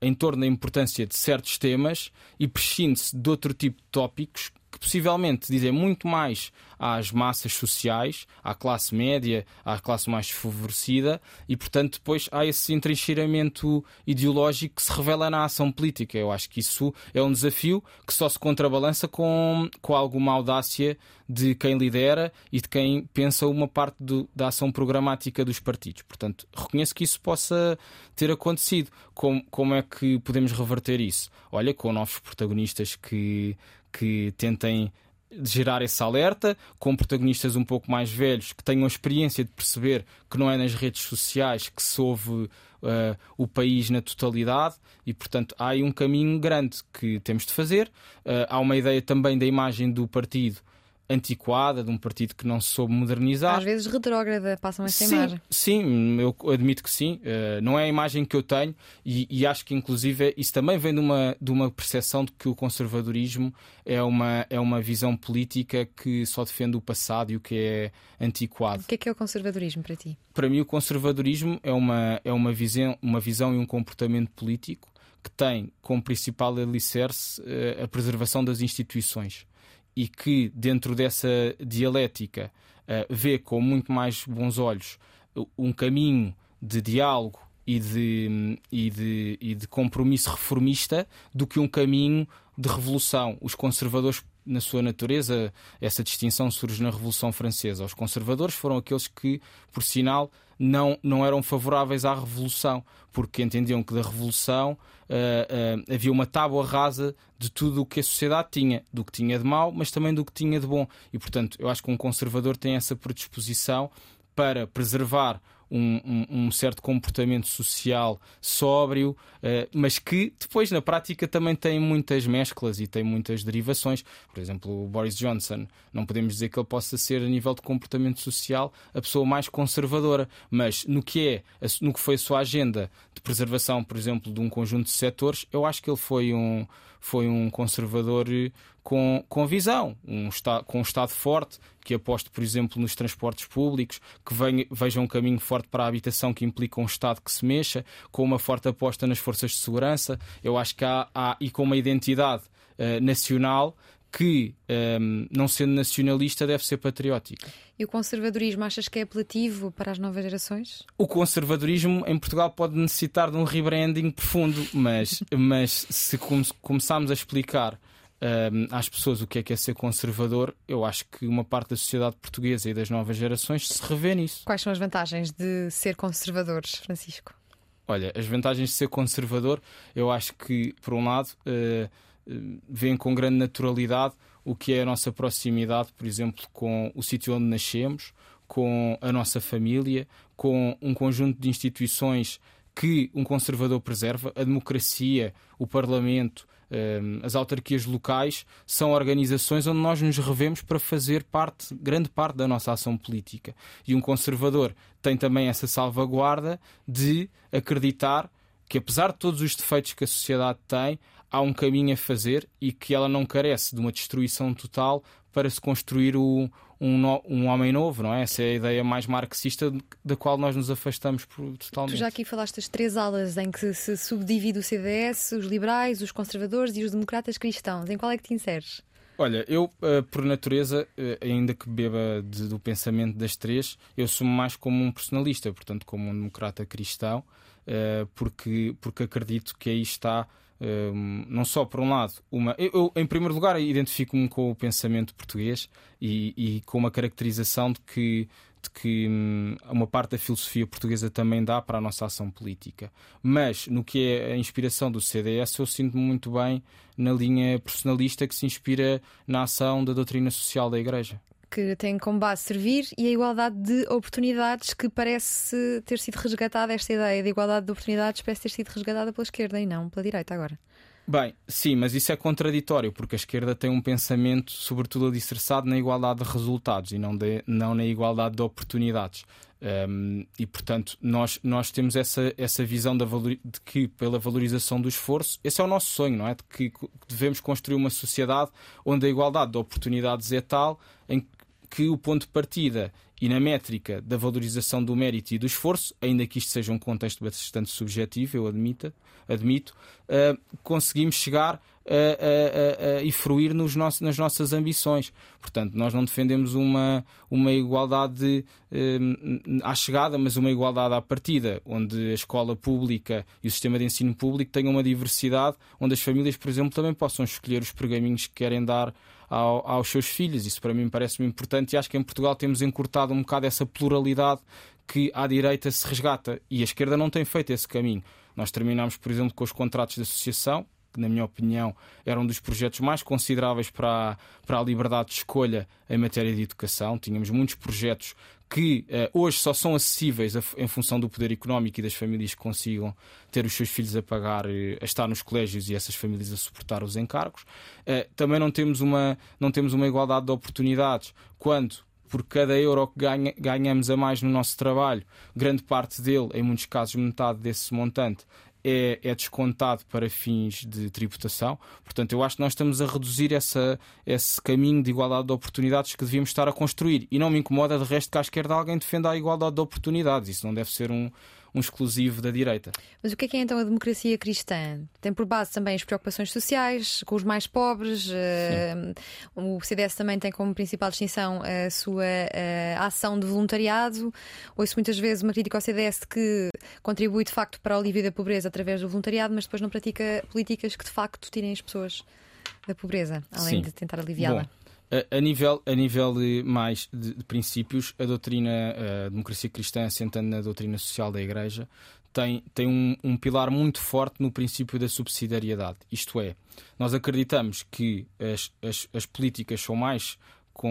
em torno da importância de certos temas e prescinde-se de outro tipo de tópicos possivelmente dizem muito mais às massas sociais, à classe média, à classe mais desfavorecida, e portanto depois há esse entrincheiramento ideológico que se revela na ação política. Eu acho que isso é um desafio que só se contrabalança com, com alguma audácia de quem lidera e de quem pensa uma parte do, da ação programática dos partidos. Portanto, reconheço que isso possa ter acontecido. Como, como é que podemos reverter isso? Olha, com novos protagonistas que, que tentem gerar esse alerta, com protagonistas um pouco mais velhos que tenham a experiência de perceber que não é nas redes sociais que se ouve uh, o país na totalidade e, portanto, há aí um caminho grande que temos de fazer. Uh, há uma ideia também da imagem do partido antiquada, de um partido que não soube modernizar. Às vezes retrógrada, passam essa sim, imagem. Sim, eu admito que sim. Uh, não é a imagem que eu tenho e, e, acho que, inclusive, isso também vem de uma, de uma percepção de que o conservadorismo é uma, é uma visão política que só defende o passado e o que é antiquado. O que é que é o conservadorismo para ti? Para mim, o conservadorismo é uma, é uma, visão, uma visão e um comportamento político que tem como principal alicerce uh, a preservação das instituições e que, dentro dessa dialética, uh, vê com muito mais bons olhos um caminho de diálogo e de, e, de, e de compromisso reformista do que um caminho de revolução. Os conservadores na sua natureza, essa distinção surge na Revolução Francesa. Os conservadores foram aqueles que, por sinal, não, não eram favoráveis à Revolução, porque entendiam que da Revolução uh, havia uma tábua rasa de tudo o que a sociedade tinha, do que tinha de mau, mas também do que tinha de bom. E, portanto, eu acho que um conservador tem essa predisposição para preservar um, um, certo comportamento social sóbrio, uh, mas que depois na prática também tem muitas mesclas e tem muitas derivações. Por exemplo, o Boris Johnson, não podemos dizer que ele possa ser, a nível de comportamento social, a pessoa mais conservadora, mas no que é, no que foi a sua agenda de preservação, por exemplo, de um conjunto de setores, eu acho que ele foi um foi um conservador com, com visão, um com um Estado forte, que aposte, por exemplo, nos transportes públicos, que venha, veja um caminho forte para a habitação que implica um Estado que se mexa, com uma forte aposta nas forças de segurança. Eu acho que há, há e com uma identidade uh, nacional que, um, ehm, não sendo nacionalista, deve ser patriótica. E o conservadorismo achas que é apelativo para as novas gerações? O conservadorismo em Portugal pode necessitar de um rebranding profundo, mas, mas se come começarmos a explicar um, às pessoas o que é que é ser conservador, eu acho que uma parte da sociedade portuguesa e das novas gerações se revê nisso. Quais são as vantagens de ser conservadores, Francisco? Olha, as vantagens de ser conservador, eu acho que, por um lado, uh, vêm com grande naturalidade o que é a nossa proximidade, por exemplo, com o sítio onde nascemos, com a nossa família, com um conjunto de instituições que um conservador preserva, a democracia, o Parlamento, as autarquias locais são organizações onde nós nos revemos para fazer parte, grande parte da nossa ação política. E um conservador tem também essa salvaguarda de acreditar que, apesar de todos os defeitos que a sociedade tem, há um caminho a fazer e que ela não carece de uma destruição total para se construir o, um, no, um homem novo, não é? Essa é a ideia mais marxista da qual nós nos afastamos totalmente. Tu já aqui falaste das três alas em que se subdivide o CDS, os liberais, os conservadores e os democratas cristãos. Em qual é que te inseres? Olha, eu, eh, por natureza, eh, ainda que beba de, do pensamento das três, eu sou mais como um personalista, portanto, como um democrata cristão, eh, porque, porque acredito que aí está não só por um lado, uma. Eu, eu em primeiro lugar, identifico-me com o pensamento português e, e, com uma caracterização de que, de que hum, uma parte da filosofia portuguesa também dá para a nossa ação política. Mas no que é a inspiração do CDS, eu sinto-me muito bem na linha personalista que se inspira na ação da doutrina social da Igreja que tem como base servir e a igualdade de oportunidades, que parece ter sido resgatada, esta ideia de igualdade de oportunidades parece ter sido resgatada pela esquerda e não pela direita agora. Bem, sim, mas isso é contraditório, porque a esquerda tem um pensamento, sobretudo alicerçado na igualdade de resultados e não, de, não na igualdade de oportunidades. Um, e, portanto, nós, nós temos essa, essa visão da valor, de que, pela valorização do esforço, esse é o nosso sonho, não é? De que devemos construir uma sociedade onde a igualdade de oportunidades é tal em que o ponto de partida e na métrica da valorização do mérito e do esforço, ainda que isto seja um contexto bastante subjetivo, eu admito, admito uh, conseguimos chegar a, a, a, e fruir nos nossos, nas nossas ambições. Portanto, nós não defendemos uma, uma igualdade uh, à chegada, mas uma igualdade à partida, onde a escola pública e o sistema de ensino público tenham uma diversidade, onde as famílias, por exemplo, também possam escolher os pergaminhos que querem dar ao, aos seus filhos. Isso para mim parece-me importante e acho que em Portugal temos encurtado um bocado essa pluralidade que à direita se resgata e a esquerda não tem feito esse caminho. Nós terminamos, por exemplo, com os contratos de associação, que, na minha opinião, eram um dos projetos mais consideráveis para a, para a liberdade de escolha em matéria de educação. Tínhamos muitos projetos que uh, hoje só são acessíveis a, em função do poder económico e das famílias que consigam ter os seus filhos a pagar, uh, a estar nos colégios e essas famílias a suportar os encargos. Uh, também não temos, uma, não temos uma igualdade de oportunidades. Quando? Por cada euro que ganha, ganhamos a mais no nosso trabalho, grande parte dele, em muitos casos metade desse montante, é, é, descontado para fins de tributação. Portanto, eu acho que nós estamos a reduzir essa, esse caminho de igualdade de oportunidades que devíamos estar a construir. E não me incomoda, de resto, que à esquerda alguém defenda a igualdade de oportunidades. Isso não deve ser um, um exclusivo da direita. Mas o que é, que é então a democracia cristã? Tem por base também as preocupações sociais, com os mais pobres. Uh, o CDS também tem como principal distinção a sua uh, ação de voluntariado. Ouço muitas vezes uma crítica ao CDS que contribui de facto para o alívio da pobreza através do voluntariado, mas depois não pratica políticas que de facto tirem as pessoas da pobreza, além Sim. de tentar aliviá-la. A, nível, a nível de, mais de, de, princípios, a doutrina, a democracia cristã, assentando na doutrina social da Igreja, tem, tem um, um, pilar muito forte no princípio da subsidiariedade. Isto é, nós acreditamos que as, as, as políticas são mais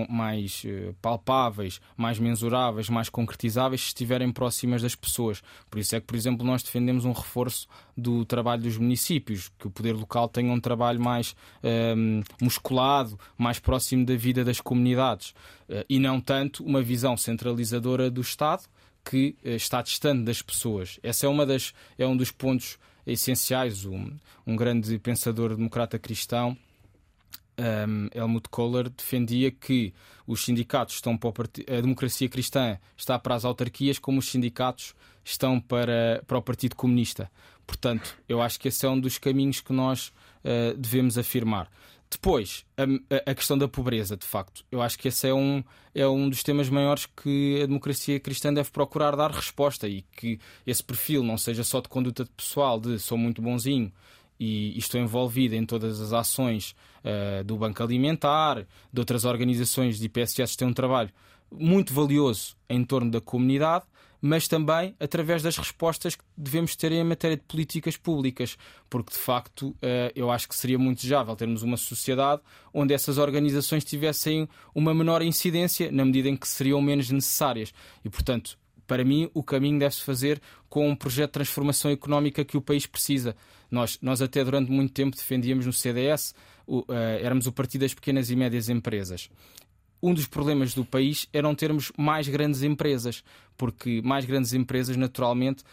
mais uh, palpáveis, mais mensuráveis, mais concretizáveis se estiverem próximas das pessoas. Por isso é que, por exemplo, nós defendemos um reforço do trabalho dos municípios, que o poder local tenha um trabalho mais uh, musculado, mais próximo da vida das comunidades uh, e não tanto uma visão centralizadora do Estado que eh, está distante das pessoas. Esse é, uma das, é um dos pontos essenciais. Um, um grande pensador democrata cristão um, Helmut Kohler defendia que os sindicatos estão para a democracia cristã está para as autarquias, como os sindicatos estão para, para o Partido Comunista. Portanto, eu acho que esse é um dos caminhos que nós uh, devemos afirmar. Depois, a, a, questão da pobreza, de facto. Eu acho que esse é um, é um dos temas maiores que a democracia cristã deve procurar dar resposta e que esse perfil não seja só de conduta pessoal, de sou muito bonzinho e estou envolvido em todas as ações uh, do Banco Alimentar, de outras organizações de IPSS que têm um trabalho muito valioso em torno da comunidade, mas também através das respostas que devemos ter em matéria de políticas públicas, porque de facto eh, eu acho que seria muito desejável termos uma sociedade onde essas organizações tivessem uma menor incidência na medida em que seriam menos necessárias. E, portanto, para mim, o caminho deve-se fazer com um projeto de transformação económica que o país precisa. Nós, nós até durante muito tempo defendíamos no CDS, o, uh, éramos o partido das pequenas e médias empresas um dos problemas do país é não termos mais grandes empresas, porque mais grandes empresas, naturalmente,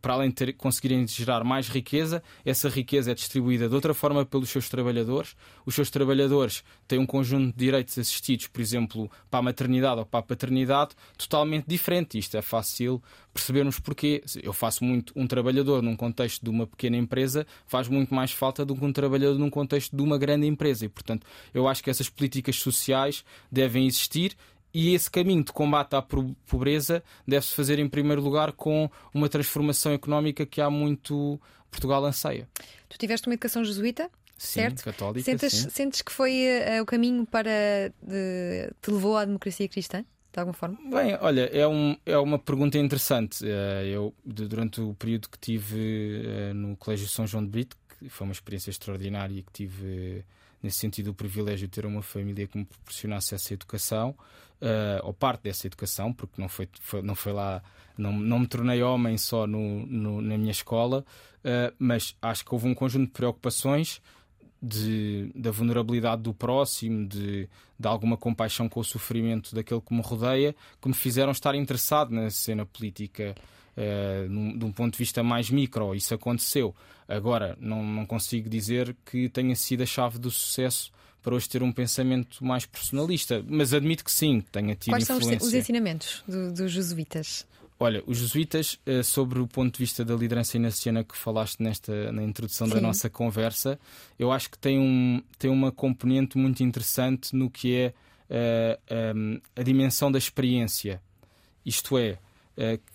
para além de ter, conseguirem gerar mais riqueza, essa riqueza é distribuída de outra forma pelos seus trabalhadores. Os seus trabalhadores têm um conjunto de direitos assistidos, por exemplo, para a maternidade ou para a paternidade, totalmente diferente. Isto é fácil percebermos porquê. Eu faço muito um trabalhador num contexto de uma pequena empresa, faz muito mais falta do que um trabalhador num contexto de uma grande empresa. E, portanto, eu acho que essas políticas sociais devem existir e esse caminho de combate à pobreza deve-se fazer, em primeiro lugar, com uma transformação económica que há muito Portugal anseia. Tu tiveste uma educação jesuíta? Sim, certo? católica. Sentes, sim. sentes que foi uh, o caminho para de, te levou à democracia cristã? De alguma forma? Bem, olha, é, um, é uma pergunta interessante. Uh, eu, durante o período que tive uh, no Colégio São João de Brito, que foi uma experiência extraordinária que tive nesse sentido, o privilégio de ter uma família que me proporcionasse essa educação, uh, ou parte dessa educação, porque não foi, foi não foi lá, não, não me tornei homem só no, no na minha escola, uh, mas acho que houve um conjunto de preocupações de, da vulnerabilidade do próximo, de, de alguma compaixão com o sofrimento daquele que me rodeia, que me fizeram estar interessado na cena política uh, num, de um ponto de vista mais micro. Isso aconteceu. Agora, não, não consigo dizer que tenha sido a chave do sucesso para hoje ter um pensamento mais personalista, mas admito que sim, tenha tido Quais influência. Quais são os ensinamentos do, dos jesuítas? Olha, os jesuítas, eh, sobre o ponto de vista da liderança inaciana que falaste nesta, na introdução Sim. da nossa conversa, eu acho que tem, um, tem uma componente muito interessante no que é uh, um, a dimensão da experiência. Isto é,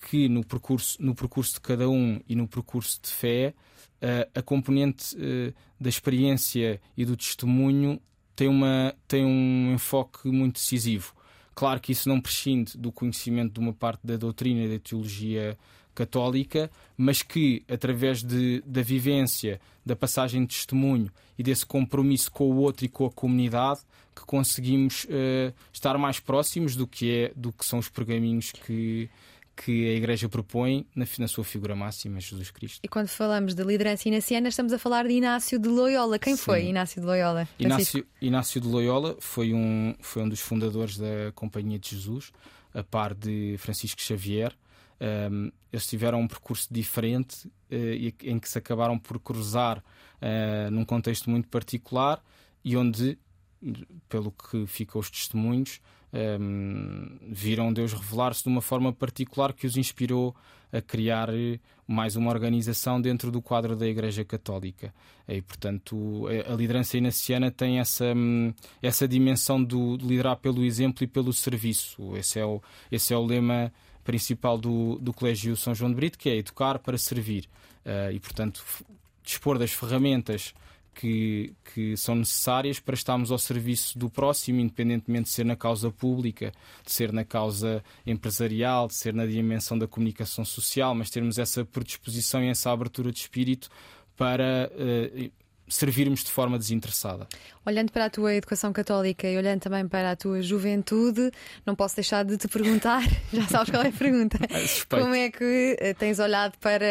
que no percurso, no percurso de cada um e no percurso de fé, uh, a componente da experiência e do testemunho tem, uma, tem um enfoque muito decisivo. Claro que isso não prescinde do conhecimento de uma parte da doutrina e da teologia católica, mas que, através de, da vivência, da passagem de testemunho e desse compromisso com o outro e com a comunidade, que conseguimos uh, estar mais próximos do que, é, do que são os pergaminhos que, que a Igreja propõe na, na, sua figura máxima, Jesus Cristo. E quando falamos de liderança inaciana, estamos a falar de Inácio de Loyola. Quem Sim. foi Inácio de Loyola? Inácio, Inácio de Loyola foi um, foi um dos fundadores da Companhia de Jesus, a par de Francisco Xavier. Um, eles tiveram um percurso diferente uh, em que se acabaram por cruzar uh, num contexto muito particular e onde, pelo que ficam os testemunhos, um, viram Deus revelar-se de uma forma particular que os inspirou a criar mais uma organização dentro do quadro da Igreja Católica. E, portanto, a liderança inaciana tem essa, hum, essa dimensão de liderar pelo exemplo e pelo serviço. Esse é o, esse é o lema principal do, do Colégio São João de Brito, que é educar para servir. Uh, e, portanto, dispor das ferramentas que, que são necessárias para estarmos ao serviço do próximo, independentemente de ser na causa pública, de ser na causa empresarial, de ser na dimensão da comunicação social, mas termos essa predisposição e essa abertura de espírito para uh, servirmos de forma desinteressada. Olhando para a tua educação católica e olhando também para a tua juventude, não posso deixar de te perguntar, já sabes qual é a pergunta, é como é que eh, tens olhado para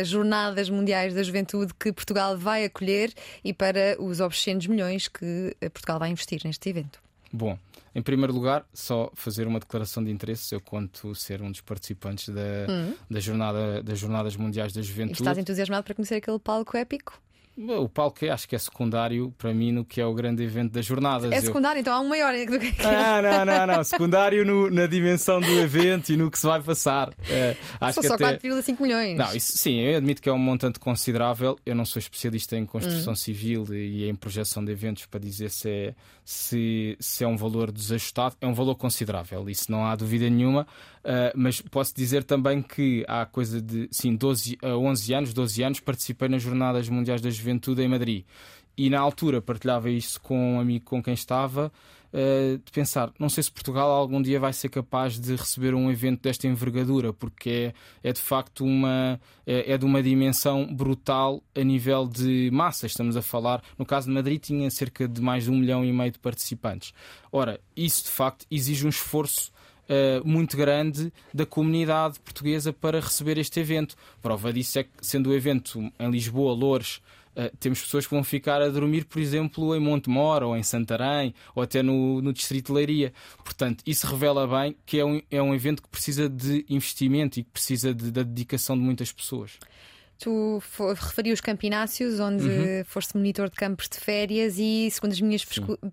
as Jornadas Mundiais da Juventude que Portugal vai acolher e para os obscenos milhões que eh, Portugal vai investir neste evento? Bom, em primeiro lugar, só fazer uma declaração de interesse. Eu conto ser um dos participantes da, hum. da jornada, das Jornadas Mundiais da Juventude. E estás entusiasmado para conhecer aquele palco épico? O palco acho que é secundário para mim no que é o grande evento das jornadas. É secundário, eu... então há um maior do que. Não, não, não, não. Secundário no, na dimensão do evento e no que se vai passar. É, acho São que só até... 4,5 milhões. Não, isso, sim, eu admito que é um montante considerável. Eu não sou especialista em construção hum. civil e em projeção de eventos para dizer se é, se, se é um valor desajustado. É um valor considerável, isso não há dúvida nenhuma. Uh, mas posso dizer também que há coisa de sim, 12 a 11 anos, 12 anos, participei nas Jornadas Mundiais da Juventude em Madrid. E na altura partilhava isso com um amigo com quem estava uh, de pensar, não sei se Portugal algum dia vai ser capaz de receber um evento desta envergadura, porque é, é de facto uma é, é, de uma dimensão brutal a nível de massa. Estamos a falar, no caso de Madrid, tinha cerca de mais de um milhão e meio de participantes. Ora, isso de facto exige um esforço Uh, muito grande da comunidade portuguesa para receber este evento. Prova disso é que, sendo o evento em Lisboa, Loures, Uh, temos pessoas que vão ficar a dormir, por exemplo, em Montemor ou em Santarém ou até no, no Distrito de Leiria. Portanto, isso revela bem que é um, é um evento que precisa de investimento e que precisa de, da dedicação de muitas pessoas. Tu referi os campinácios, onde uhum. foste monitor de campos de férias e segundo as minhas,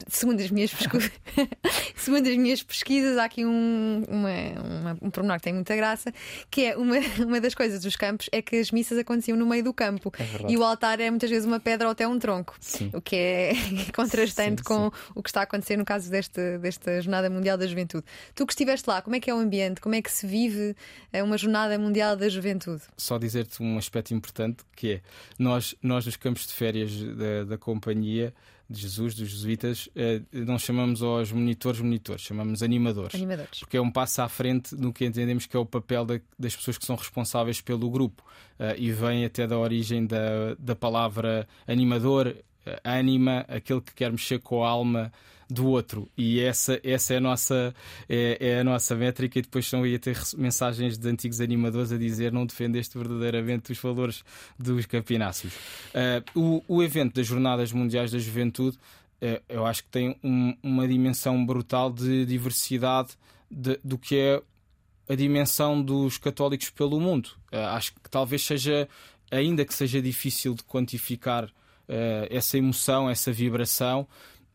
segundo as minhas, segundo as minhas pesquisas, há aqui um, uma, uma, um pormenor que tem muita graça, que é uma, uma das coisas dos campos é que as missas aconteciam no meio do campo é e o altar é muitas vezes uma pedra ou até um tronco, sim. o que é contrastante sim, com sim. o que está a acontecer no caso deste, desta Jornada Mundial da Juventude. Tu que estiveste lá, como é que é o ambiente? Como é que se vive eh, uma Jornada Mundial da Juventude? Só dizer-te um aspecto importante que é nós, nós nos campos de férias da, da companhia de Jesus, dos jesuítas, eh, não chamamos aos monitores monitores, chamamos animadores. Animadores. Porque é um passo à frente no que entendemos que é o papel da, das pessoas que são responsáveis pelo grupo. Uh, e vem até da origem da, da palavra animador, uh, anima, aquele que quer mexer com a alma do outro. E essa, essa é, a nossa, é, é a nossa métrica. E depois estão aí ter mensagens de antigos animadores a dizer não defendeste verdadeiramente os valores dos campináceos. Uh, o, o evento das Jornadas Mundiais da Juventude uh, eu acho que tem um, uma dimensão brutal de diversidade de, do que é a dimensão dos católicos pelo mundo. Uh, acho que talvez seja, ainda que seja difícil de quantificar essa emoção, essa vibração,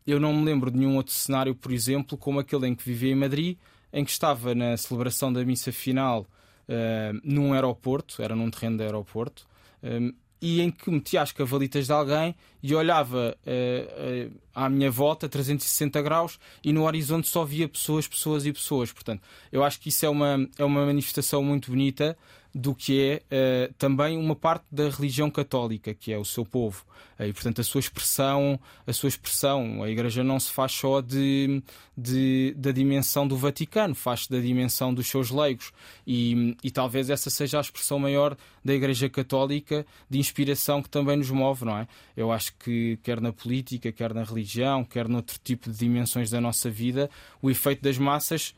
eu não me lembro de nenhum outro cenário, por exemplo, como aquele em que vivia em Madrid, em que estava na celebração da missa final uh, num aeroporto, era num terreno de aeroporto, um, eh, e em que metia as cavalitas de alguém e olhava uh, uh, à minha volta 360 graus e no horizonte só via pessoas, pessoas e pessoas. Portanto, eu acho que isso é uma, é uma manifestação muito bonita do que é uh, também uma parte da religião católica, que é o seu povo. Uh, e, portanto, a sua expressão, a sua expressão, a Igreja não se faz só de, de da dimensão do Vaticano, faz-se da dimensão dos seus leigos. E, e talvez essa seja a expressão maior da Igreja Católica de inspiração que também nos move, não é? Eu acho que, quer na política, quer na religião, quer noutro tipo de dimensões da nossa vida, o efeito das massas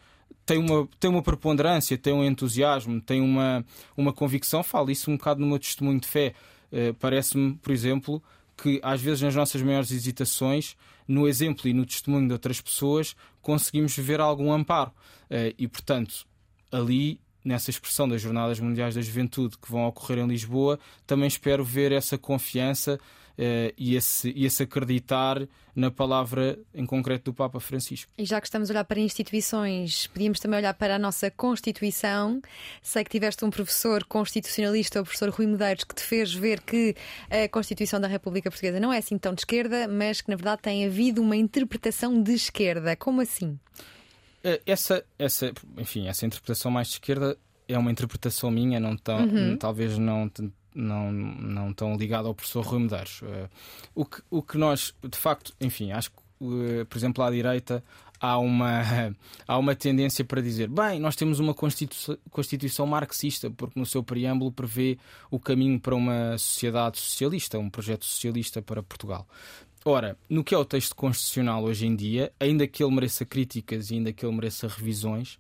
tem uma, tem uma preponderância, tem um entusiasmo, tem uma, uma convicção. Falo isso um bocado no meu testemunho de fé. Uh, Parece-me, por exemplo, que às vezes nas nossas maiores hesitações, no exemplo e no testemunho de outras pessoas, conseguimos ver algum amparo. Uh, e, portanto, ali, nessa expressão das Jornadas Mundiais da Juventude que vão ocorrer em Lisboa, também espero ver essa confiança e, esse, e esse acreditar na palavra em concreto do Papa Francisco. E já que estamos a olhar para instituições, podíamos também olhar para a nossa Constituição. Sei que tiveste um professor constitucionalista, o professor Rui Medeiros, que te fez ver que a Constituição da República Portuguesa não é assim tão de esquerda, mas que na verdade tem havido uma interpretação de esquerda. Como assim? Eh, essa, essa, enfim, essa interpretação mais de esquerda é uma interpretação minha, não tão, uhum. talvez não não, não tão ligado ao professor Rui Medeiros. Uh, o, que, o que nós, de facto, enfim, acho que, uh, por exemplo, à direita há uma, há uma tendência para dizer: bem, nós temos uma Constituição, Constituição marxista, porque no seu preâmbulo prevê o caminho para uma sociedade socialista, um projeto socialista para Portugal. Ora, no que é o texto constitucional hoje em dia, ainda que ele mereça críticas e ainda que ele mereça revisões,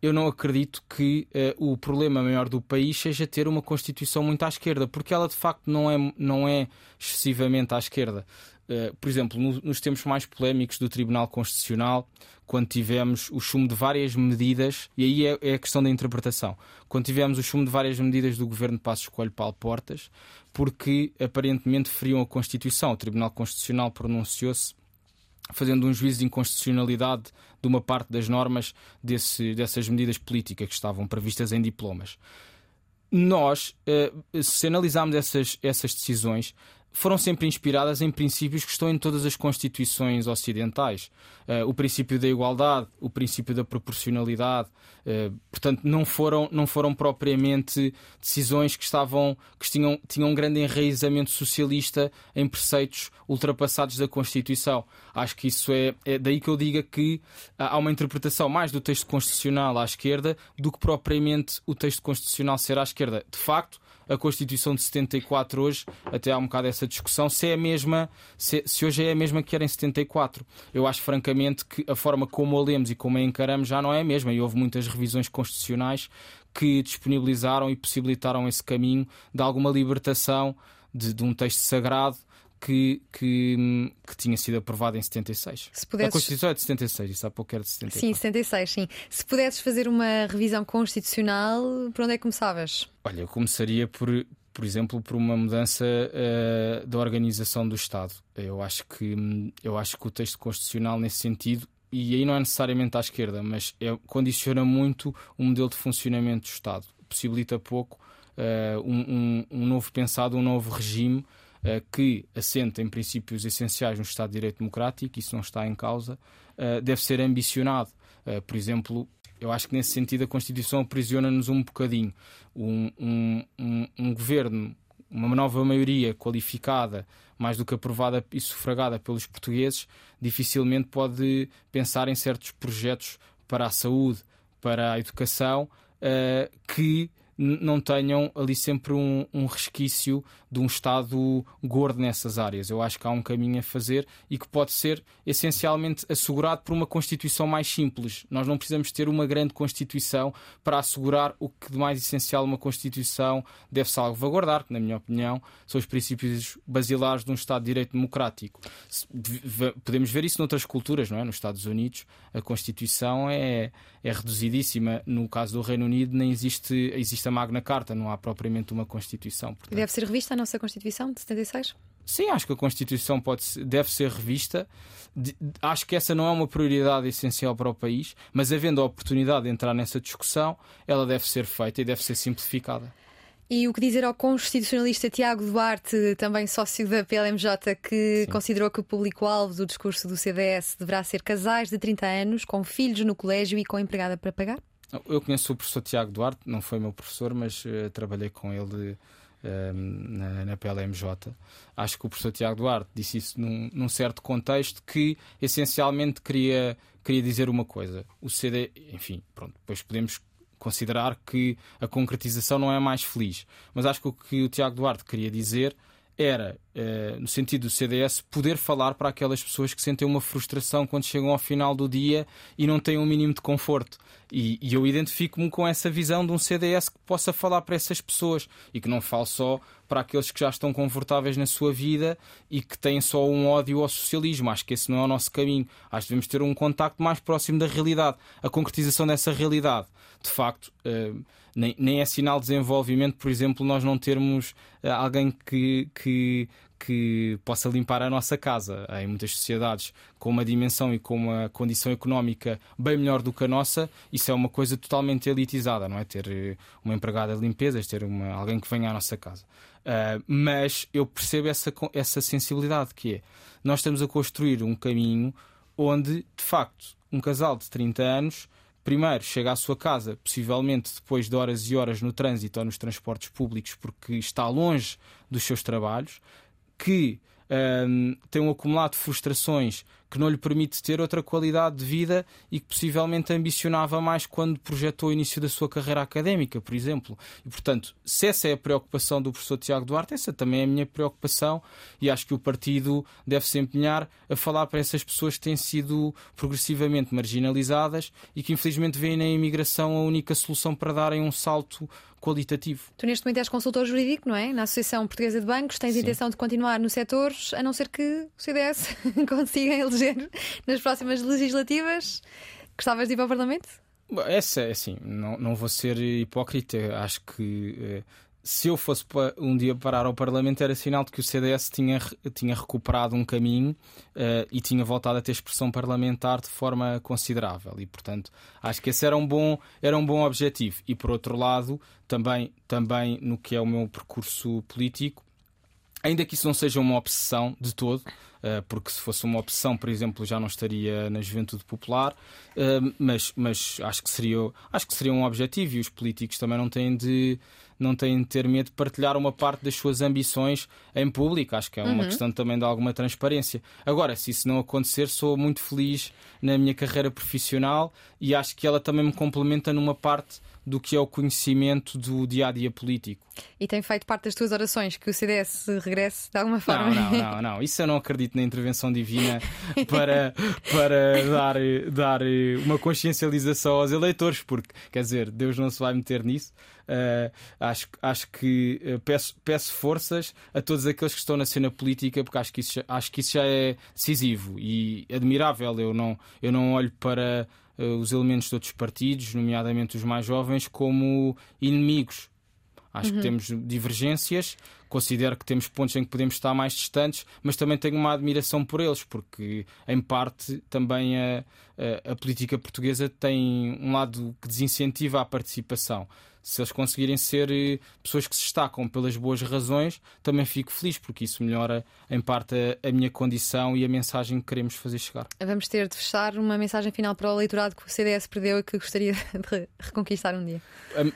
eu não acredito que uh, o problema maior do país seja ter uma Constituição muito à esquerda, porque ela de facto não é, não é excessivamente à esquerda. Uh, por exemplo, no, nos tempos mais polémicos do Tribunal Constitucional, quando tivemos o chumbo de várias medidas, e aí é, é, a questão da interpretação, quando tivemos o chumbo de várias medidas do governo de Passos Coelho Paulo Portas, porque aparentemente feriam a Constituição. O Tribunal Constitucional pronunciou-se fazendo um juízo de inconstitucionalidade de uma parte das normas desse, dessas medidas políticas que estavam previstas em diplomas. Nós, eh, se analisarmos essas, essas decisões, foram sempre inspiradas em princípios que estão em todas as constituições ocidentais. Uh, o princípio da igualdade, o princípio da proporcionalidade. Uh, portanto, não foram, não foram propriamente decisões que estavam que tinham, tinham um grande enraizamento socialista em preceitos ultrapassados da Constituição. Acho que isso é, é daí que eu diga que há uma interpretação mais do texto constitucional à esquerda do que propriamente o texto constitucional ser à esquerda. De facto, a Constituição de 74 hoje, até há um bocado essa discussão, se é a mesma, se, se, hoje é a mesma que era em 74. Eu acho francamente que a forma como a lemos e como a encaramos já não é a mesma e houve muitas revisões constitucionais que disponibilizaram e possibilitaram esse caminho de alguma libertação de, de um texto sagrado que, que, que, tinha sido aprovado em 76. Se pudesses... A Constituição é de 76, isso há pouco era de 74. Sim, 76, sim. Se pudesses fazer uma revisão constitucional, por onde é que começavas? Olha, eu começaria por, por exemplo, por uma mudança uh, da organização do Estado. Eu acho, que, eu acho que o texto constitucional, nesse sentido, e aí não é necessariamente à esquerda, mas é, condiciona muito o modelo de funcionamento do Estado. Possibilita pouco uh, um, um, um novo pensado, um novo regime que assenta em princípios essenciais no Estado de Direito Democrático, isso não está em causa, eh, deve ser ambicionado. Eh, por exemplo, eu acho que nesse sentido a Constituição aprisiona-nos um bocadinho. Um, um, um, um, governo, uma nova maioria qualificada, mais do que aprovada e sufragada pelos portugueses, dificilmente pode pensar em certos projetos para a saúde, para a educação, que não tenham ali sempre um, um, resquício de um Estado gordo nessas áreas. Eu acho que há um caminho a fazer e que pode ser essencialmente assegurado por uma Constituição mais simples. Nós não precisamos ter uma grande Constituição para assegurar o que de mais essencial uma Constituição deve salvaguardar, que, na minha opinião, são os princípios basilares de um Estado de Direito Democrático. Podemos ver isso noutras culturas, não é? Nos Estados Unidos, a Constituição é, é reduzidíssima. No caso do Reino Unido, nem existe, existe a Magna Carta, não há propriamente uma Constituição. Portanto... Deve ser revista nossa Constituição de 76? Sim, acho que a Constituição pode, deve ser revista. acho que essa não é uma prioridade essencial para o país, mas havendo a oportunidade de entrar nessa discussão, ela deve ser feita e deve ser simplificada. E o que dizer ao constitucionalista Tiago Duarte, também sócio da PLMJ, que Sim. considerou que o público-alvo do discurso do CDS deverá ser casais de 30 anos, com filhos no colégio e com empregada para pagar? Eu conheço o professor Tiago Duarte, não foi meu professor, mas uh, trabalhei com ele uh, na, na, PLMJ. Acho que o professor Tiago Duarte disse isso num, num, certo contexto que essencialmente queria, queria dizer uma coisa. O CD, enfim, pronto, depois podemos considerar que a concretização não é mais feliz. Mas acho que o que o Tiago Duarte queria dizer era, eh, no sentido do CDS, poder falar para aquelas pessoas que sentem uma frustração quando chegam ao final do dia e não têm um mínimo de conforto. E, e eu identifico-me com essa visão de um CDS que possa falar para essas pessoas e que não fale só para aqueles que já estão confortáveis na sua vida e que têm só um ódio ao socialismo. Acho que esse não é o nosso caminho. Acho que devemos ter um contacto mais próximo da realidade, a concretização dessa realidade. De facto, uh, nem, nem é sinal de desenvolvimento, por exemplo, nós não termos uh, alguém que, que, que possa limpar a nossa casa. Em muitas sociedades com uma dimensão e com uma condição económica bem melhor do que a nossa, isso é uma coisa totalmente elitizada, não é? Ter eh, uma empregada de limpezas, ter uma, alguém que venha à nossa casa. Uh, mas eu percebo essa, essa sensibilidade que é. Nós estamos a construir um caminho onde, de facto, um casal de 30 anos primeiro chega à sua casa, possivelmente depois de horas e horas no trânsito ou nos transportes públicos, porque está longe dos seus trabalhos, que um, tem um acumulado de frustrações que não lhe permite ter outra qualidade de vida e que possivelmente ambicionava mais quando projetou o início da sua carreira académica, por exemplo. E, portanto, se essa é a preocupação do professor Tiago Duarte, essa também é a minha preocupação e acho que o partido deve se empenhar a falar para essas pessoas que têm sido progressivamente marginalizadas e que infelizmente veem na imigração a única solução para darem um salto qualitativo. Tu neste momento és consultor jurídico, não é? Na Associação Portuguesa de Bancos, tens Sim. intenção de continuar no setor, a não ser que o CDS consiga eleger nas próximas legislativas. Gostavas de ir para o Parlamento? Essa é assim, não, não vou ser hipócrita. Acho que eh, se eu fosse um dia parar ao Parlamento era sinal de que o CDS tinha, tinha recuperado um caminho uh, e tinha voltado a ter expressão parlamentar de forma considerável. E, portanto, acho que esse era um bom, era um bom objetivo. E, por outro lado, também, também no que é o meu percurso político, ainda que isso não seja uma obsessão de todo, uh, porque se fosse uma opção, por exemplo, já não estaria na juventude popular, uh, mas, mas acho, que seria, acho que seria um objetivo e os políticos também não têm de não têm de ter medo de partilhar uma parte das suas ambições em público. Acho que é uma uhum. questão também de alguma transparência. Agora, se isso não acontecer, sou muito feliz na minha carreira profissional e acho que ela também me complementa numa parte do que é o conhecimento do dia a dia político. E tem feito parte das tuas orações que o CDS regresse de alguma forma? Não, não, não, não. Isso eu não acredito na intervenção divina para, para dar, dar uma consciencialização aos eleitores, porque, quer dizer, Deus não se vai meter nisso. Uh, acho, acho que uh, peço, peço forças a todos aqueles que estão na cena política, porque acho que isso, acho que isso já é decisivo e admirável. Eu não, eu não olho para os elementos de outros partidos, nomeadamente os mais jovens, como inimigos. Acho uhum. que temos divergências, considero que temos pontos em que podemos estar mais distantes, mas também tenho uma admiração por eles, porque em parte também a, a, a política portuguesa tem um lado que desincentiva a participação se eles conseguirem ser eh, pessoas que se destacam pelas boas razões, também fico feliz, porque isso melhora em parte a, a, minha condição e a mensagem que queremos fazer chegar. Vamos ter de fechar uma mensagem final para o eleitorado que o CDS perdeu e que gostaria de reconquistar um dia.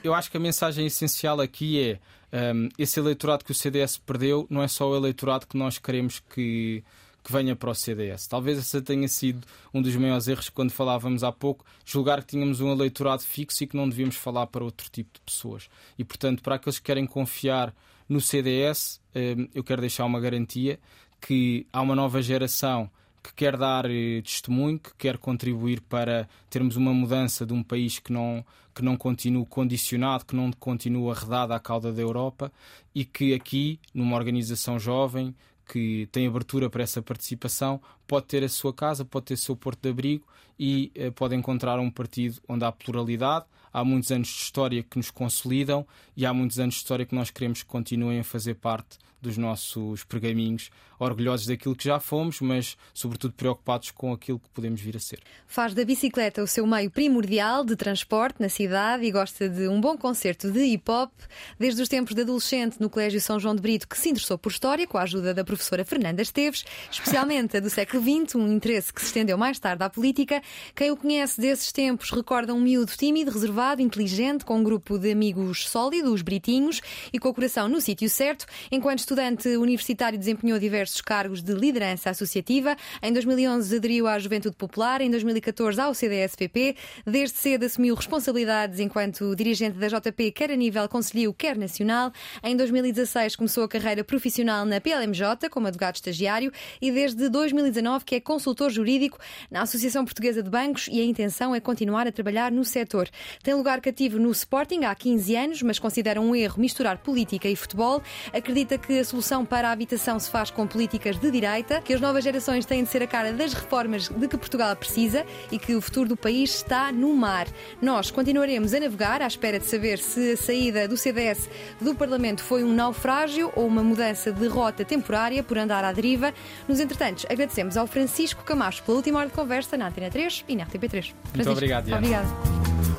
Eu acho que a mensagem essencial aqui é um, esse eleitorado que o CDS perdeu não é só o eleitorado que nós queremos que que venha para o CDS. Talvez esse tenha sido um dos maiores erros quando falávamos há pouco, julgar que tínhamos um eleitorado fixo e que não devíamos falar para outro tipo de pessoas. E, portanto, para aqueles que querem confiar no CDS, eh, eu quero deixar uma garantia que há uma nova geração que quer dar eh, testemunho, que quer contribuir para termos uma mudança de um país que não, que não continue condicionado, que não continue arredado à cauda da Europa e que aqui, numa organização jovem, que tem abertura para essa participação pode ter a sua casa, pode ter o seu porto de abrigo e eh, pode encontrar um partido onde há pluralidade. Há muitos anos de história que nos consolidam e há muitos anos de história que nós queremos que continuem a fazer parte dos nossos pergaminhos, orgulhosos daquilo que já fomos, mas sobretudo preocupados com aquilo que podemos vir a ser. Faz da bicicleta o seu meio primordial de transporte na cidade e gosta de um bom concerto de hip hop. Desde os tempos de adolescente no Colégio São João de Brito, que se interessou por história com a ajuda da professora Fernanda Esteves, especialmente a do século XX, um interesse que se estendeu mais tarde à política. Quem o conhece desses tempos recorda um miúdo tímido, reservado, inteligente, com um grupo de amigos sólidos, britinhos e com o coração no sítio certo, enquanto estudante universitário, desempenhou diversos cargos de liderança associativa. Em 2011 aderiu à Juventude Popular, em 2014 ao CDS-PP. Desde cedo assumiu responsabilidades enquanto dirigente da JP, quer a nível conselho, quer nacional. Em 2016 começou a carreira profissional na PLMJ como advogado estagiário e desde 2019 que é consultor jurídico na Associação Portuguesa de Bancos e a intenção é continuar a trabalhar no setor. Tem lugar cativo no Sporting há 15 anos, mas considera um erro misturar política e futebol. Acredita que a solução para a habitação se faz com políticas de direita, que as novas gerações têm de ser a cara das reformas de que Portugal precisa e que o futuro do país está no mar. Nós continuaremos a navegar à espera de saber se a saída do CDS do Parlamento foi um naufrágio ou uma mudança de rota temporária por andar à deriva. Nos entretantos, agradecemos ao Francisco Camacho pela última hora de conversa na Antena 3 e na RTP3. Muito obrigado, Diana. Obrigado.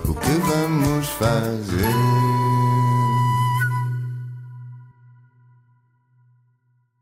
O que vamos fazer?